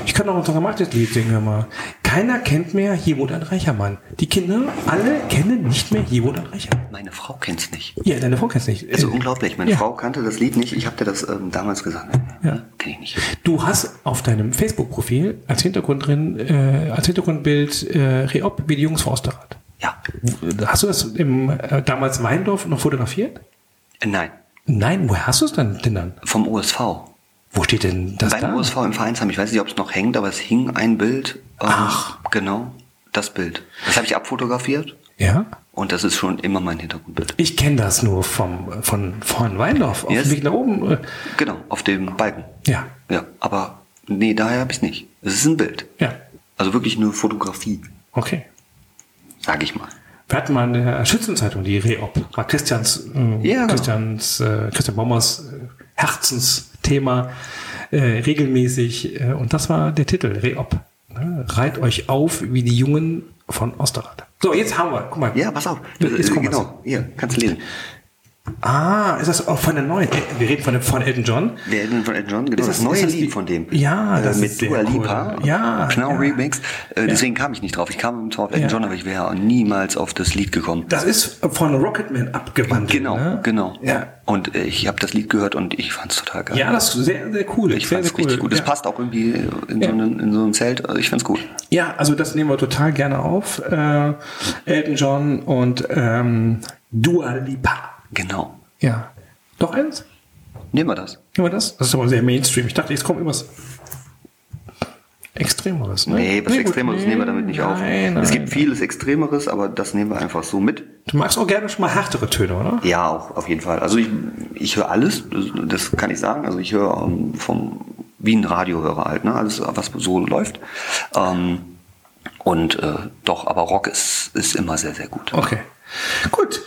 Ich kann auch unser gemachtes Lied singen, hör mal. Keiner kennt mehr Hier wohnt ein reicher Mann. Die Kinder, alle kennen nicht mehr Hier wohnt ein reicher Mann. Meine Frau kennt's nicht. Ja, deine Frau kennt's nicht. Also Äh, unglaublich. Meine ja. Frau kannte das Lied nicht. Ich habe dir das ähm, damals gesagt. Ja. Kenn ich nicht. Du hast auf deinem Facebook-Profil als Hintergrund drin, äh, als Hintergrundbild äh, Reop wie die Jungs vor Osterrad. Ja. Hast du das im äh, damals Weindorf noch fotografiert? Nein. Nein, woher hast du es dann denn dann? Vom OSV. Wo steht denn das Beim da? OSV im Vereinsheim. Ich weiß nicht, ob es noch hängt, aber es hing ein Bild. Ähm, Ach. Genau. Das Bild. Das habe ich abfotografiert. Ja? Und das ist schon immer mein Hintergrundbild. Ich kenne das nur vom, von, von Weindorf. Auf Yes. dem Weg nach oben. äh, Genau, auf dem Balken. Ja, Ja, aber nee, daher habe ich es nicht. Es ist ein Bild. ja. Also wirklich eine Fotografie, Okay. Sage ich mal. Wir hatten mal in der Schützenzeitung die Reop. War Christians, äh, Ja, genau. Christians, äh, Christian Bommers äh, Herzensthema äh, regelmäßig. Äh, und das war der Titel, Reop. Ne? Reit euch auf wie die Jungen von Osterrad. So, jetzt haben wir, guck mal. Ja, pass auf. Jetzt Äh, kommt was. genau, hier, kannst du lesen. Ah, ist das auch von der neuen? Wir reden von, dem, von Elton John. Der Elton von Elton John, genau, Ist das, das- neue ist das Lied von dem. Ja, das äh, ist mit sehr Dua cool. Lipa. Ja, Knau ja. Remix. Äh, deswegen kam ich nicht drauf. Ich kam zwar auf Elton Ja. John, aber ich wäre niemals auf das Lied gekommen. Das ist von Rocketman abgewandelt. Genau, ne? genau. Ja. Und äh, ich habe das Lied gehört und ich fand es total geil. Ja, das ist sehr, sehr cool. ich fand es sehr richtig cool. gut. Es Ja. passt auch irgendwie in, Ja. so, einen, in so ein Zelt. Also ich fand's gut. Ja, also das nehmen wir total gerne auf. Äh, Elton John und ähm, Dua Lipa. Genau. Ja. Noch eins? Nehmen wir das. Nehmen wir das? Das ist aber sehr Mainstream. Ich dachte, jetzt kommt irgendwas Extremeres. Ne? Nee, was gut, Extremeres nee, nehmen wir damit nicht auf. nein, es nein. gibt vieles Extremeres, aber das nehmen wir einfach so mit. Du magst auch gerne schon mal härtere Töne, oder? Ja, auch auf jeden Fall. Also ich, ich höre alles, das, kann ich sagen. Also ich höre ähm, vom wie ein Radiohörer halt, ne? Alles, was so läuft. Ähm, und äh, doch, aber Rock ist, ist immer sehr, sehr gut. Okay. Gut.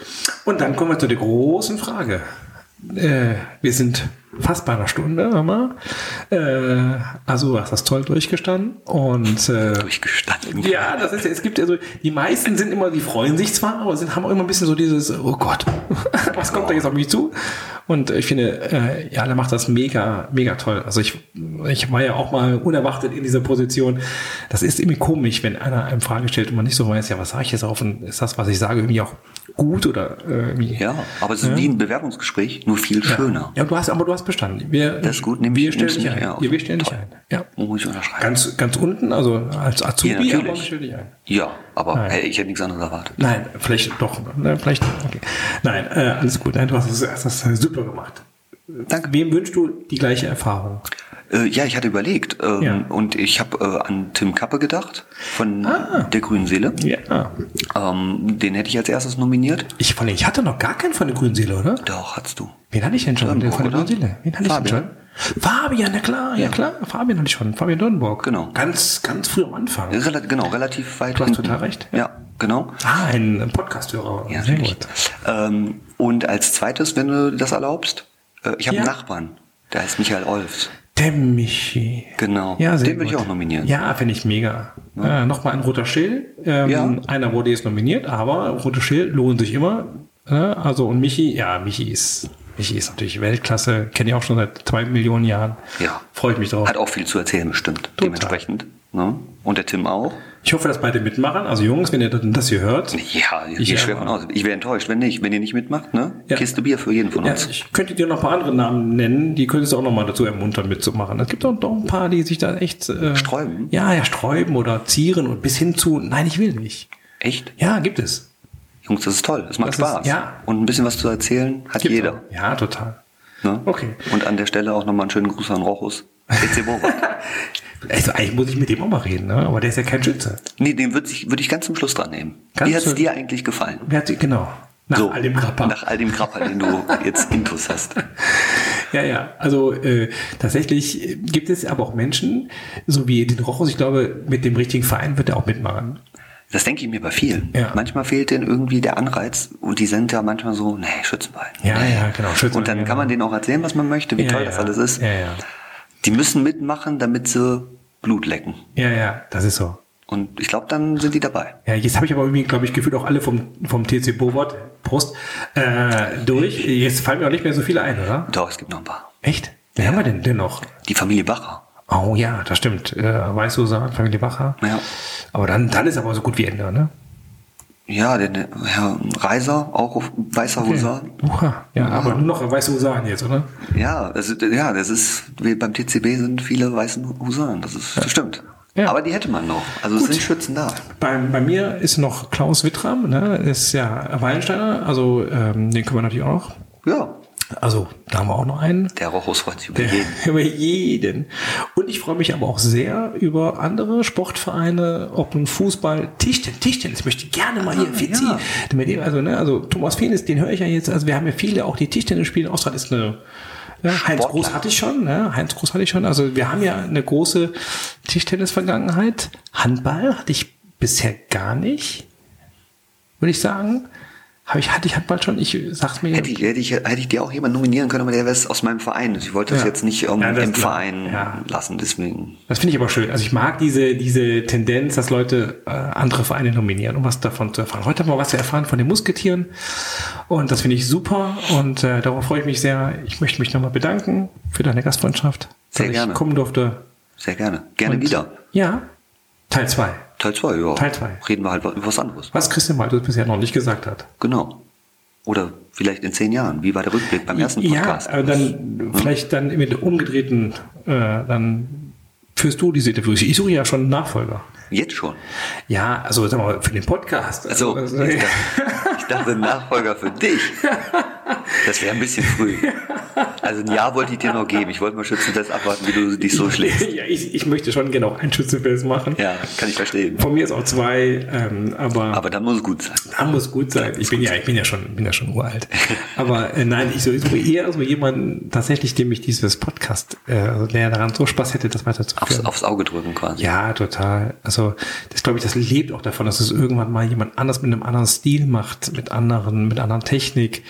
Und dann kommen wir zu der großen Frage. Äh, wir sind fast bei einer Stunde, mal. Äh, also hast das toll durchgestanden und äh, durchgestanden. Ja, das ist es gibt ja so die meisten sind immer, die freuen sich zwar, aber sind haben auch immer ein bisschen so dieses oh Gott, was kommt da jetzt auf mich zu? Und ich finde, äh, ja, der macht das mega, mega toll. Also ich, ich war ja auch mal unerwartet in dieser Position. Das ist irgendwie komisch, wenn einer einem Frage stellt und man nicht so weiß, ja, was sage ich jetzt auf und ist das, was ich sage, irgendwie auch gut oder äh, irgendwie. Ja, aber es ist ja. wie ein Bewerbungsgespräch, nur viel schöner. Ja, du hast, aber du hast bestanden. Wir, das ist gut, nimm, wir stellen dich ein. Ja, wir stellen dich ein. Ja. Muss ich unterschreiben. Ganz, ganz unten, also als Azubi, ja, aber stell dich ein. Ja, aber hey, ich hätte nichts anderes erwartet. Nein, vielleicht doch. Ne, vielleicht, okay. Nein, äh, alles gut. Nein, du hast das, das super gemacht. Danke. Wem wünschst du die gleiche Erfahrung? Äh, ja, ich hatte überlegt ähm, ja. und ich habe äh, an Tim Kappe gedacht von ah. der Grünen Seele. Ja. Ähm, den hätte ich als erstes nominiert. Ich, ich hatte noch gar keinen von der Grünen Seele, oder? Doch, hattest du. Wen hatte ich denn schon von der Grünen Seele? Wen hatte Fabian. ich denn schon? Fabian, na klar, ja, ja klar. Fabian hatte ich schon. Fabian Dörnburg. Genau. Ganz, ganz früh am Anfang. Rel genau, relativ weit. Du hast total recht. Ja, genau. Ah, ein Podcast-Hörer. Ja, sehr gut. Ähm, und als zweites, wenn du das erlaubst, äh, ich habe ja. einen Nachbarn, der heißt Michael Olfs. Der Michi. Genau. Ja, Den würde ich auch nominieren. Ja, finde ich mega. Ja. Äh, Nochmal ein roter Schild. Ähm, ja. Einer wurde jetzt nominiert, aber rote Schild lohnen sich immer. Äh, also und Michi, ja, Michi ist Michi ist natürlich Weltklasse, kenne ich auch schon seit zwei Millionen Jahren. Ja. Freue ich mich drauf. Hat auch viel zu erzählen, bestimmt. Total. Dementsprechend. Ne? Und der Tim auch. Ich hoffe, dass beide mitmachen. Also Jungs, wenn ihr das hier hört. Ja, ich gehe schwer von aus. Ich wäre enttäuscht, wenn nicht. Wenn ihr nicht mitmacht, ne? Ja. Kiste Bier für jeden von uns. Ja, ich könnte dir noch ein paar andere Namen nennen, die könntest du auch noch mal dazu ermuntern, mitzumachen. Es gibt auch noch ein paar, die sich da echt... Äh, sträuben? Ja, ja, sträuben oder zieren und bis hin zu, nein, ich will nicht. Echt? Ja, gibt es. Jungs, das ist toll. Es macht das Spaß. Ist, ja. Und ein bisschen was zu erzählen hat gibt jeder. Auch. Ja, total. Ne? Okay. Und an der Stelle auch nochmal einen schönen Gruß an Rochus. Also eigentlich muss ich mit dem auch mal reden, ne? aber der ist ja kein Schütze. Nee, den würde ich, würd ich ganz zum Schluss dran nehmen. Ganz Wie hat es dir eigentlich gefallen? Wie hat, genau. Nach so, all dem Krapper. Nach all dem Krapper, den du jetzt intus hast. Ja, ja. Also äh, tatsächlich gibt es aber auch Menschen, so wie den Rochus, ich glaube, mit dem richtigen Verein wird er auch mitmachen. Das denke ich mir bei vielen. Ja. Manchmal fehlt denen irgendwie der Anreiz und die sind ja manchmal so, nee, Schützenbein. Ja, ja, genau. Schützenbein, und dann genau. kann man denen auch erzählen, was man möchte, wie ja, toll ja. das alles ist. Ja, ja. Die müssen mitmachen, damit sie Blut lecken. Ja, ja, das ist so. Und ich glaube, dann sind die dabei. Ja, jetzt habe ich aber irgendwie, glaube ich, gefühlt auch alle vom, vom TC Bobot, Prost, äh, durch. Jetzt fallen mir auch nicht mehr so viele ein, oder? Doch, es gibt noch ein paar. Echt? Wer ja. haben wir denn denn noch? Die Familie Bacher. Oh ja, das stimmt. Äh, Weißhusan, Familie Bacher. Ja. Aber dann, dann ist aber so gut wie Ende, ne? Ja, der, der Herr Reiser, auch auf weißer okay. Husan. Uha. Ja, ja, aber nur noch weiße Husaren jetzt, oder? Ja, das ist, ja, das ist, beim TCB sind viele weiße Husaren, das ist, das stimmt. Ja. Aber die hätte man noch. Also Gut. es sind Schützen da. Bei, bei mir ist noch Klaus Wittram, ne? ist ja Wallensteiner, also ähm, den können wir natürlich auch noch. Ja. Also, da haben wir auch noch einen. Der Rochus freut sich über jeden. Über jeden. Und ich freue mich aber auch sehr über andere Sportvereine, ob nun Fußball, Tischtennis, Tischtennis möchte ich gerne mal hier ah, Fizi. Ja. Also, ne, also Thomas Fenis, den höre ich ja jetzt, also wir haben ja viele, auch die Tischtennis spielen. Austria ist eine ja, Heinz Groß hatte ich schon, ne? Heinz Groß hatte ich schon. Also wir haben ja eine große Tischtennis-Vergangenheit. Handball hatte ich bisher gar nicht, würde ich sagen. Habe ich, hatte ich Handball schon? Ich sag's mir. Hätte ich, hätte ich, hätte ich dir auch jemand nominieren können, aber der wäre aus meinem Verein. Ich wollte das ja. jetzt nicht um, ja, das im Verein ja. lassen, deswegen. Das finde ich aber schön. Also ich mag diese, diese Tendenz, dass Leute äh, andere Vereine nominieren, um was davon zu erfahren. Heute haben wir was zu erfahren von den Musketieren und das finde ich super und äh, darauf freue ich mich sehr. Ich möchte mich nochmal bedanken für deine Gastfreundschaft, sehr dass gerne. ich kommen durfte. Sehr gerne. Gerne und, wieder. Ja, Teil 2. Teil 2, ja. Teil 2. Reden wir halt über was anderes. Was Christian Maltus bisher noch nicht gesagt hat. Genau. Oder vielleicht in zehn Jahren. Wie war der Rückblick beim ersten Podcast? Ja, aber dann hm? vielleicht dann mit umgedrehten, äh, dann führst du diese Interviews. Ich suche ja schon einen Nachfolger. Jetzt schon? Ja, also sag mal, für den Podcast. Also, also ich, dachte, ich dachte Nachfolger für dich. Das wäre ein bisschen früh. Also ein Jahr wollte ich dir noch geben. Ich wollte mal Schützenfest abwarten, wie du dich so schlägst. ja, ich, ich möchte schon gerne auch ein Schützenfest machen. Ja, kann ich verstehen. Von mir ist auch zwei, ähm, aber. Aber dann muss es gut sein. Dann muss gut sein. Ich bin ja, ich bin ja schon, bin ja schon uralt. aber äh, nein, ich suche eher so jemanden tatsächlich, dem ich dieses Podcast, äh, also der daran so Spaß hätte, das weiterzuführen. Aufs, aufs Auge drücken quasi. Ja, total. Also das glaube ich, das lebt auch davon, dass es irgendwann mal jemand anders mit einem anderen Stil macht, mit anderen, mit anderen Technik.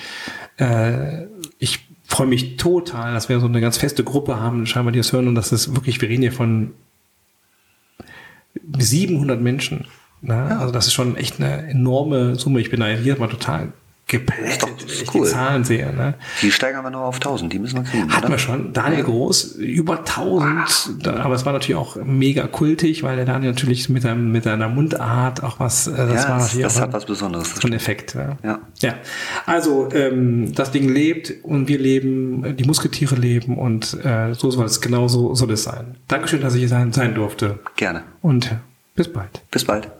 Äh, ich freue mich total, dass wir so eine ganz feste Gruppe haben, scheinbar die das hören und das ist wirklich, wir reden hier von 700 Menschen. Ne? Ja. Also das ist schon echt eine enorme Summe. Ich bin da hier mal total geplättet, wenn ich cool. die Zahlen sehe. Ne? Die steigern wir noch auf 1000, die müssen wir kriegen. Hatten wir schon. Daniel. Groß, über 1000. Ah. Aber es war natürlich auch mega kultig, weil der Daniel natürlich mit, seinem, mit seiner Mundart auch was, äh, das ja, war natürlich das auch hat was Besonderes. So ein Effekt. Ja. ja. ja. Also, ähm, das Ding lebt und wir leben, die Musketiere leben und äh, so soll es, genau so soll es sein. Dankeschön, dass ich hier sein, sein durfte. Gerne. Und bis bald. Bis bald.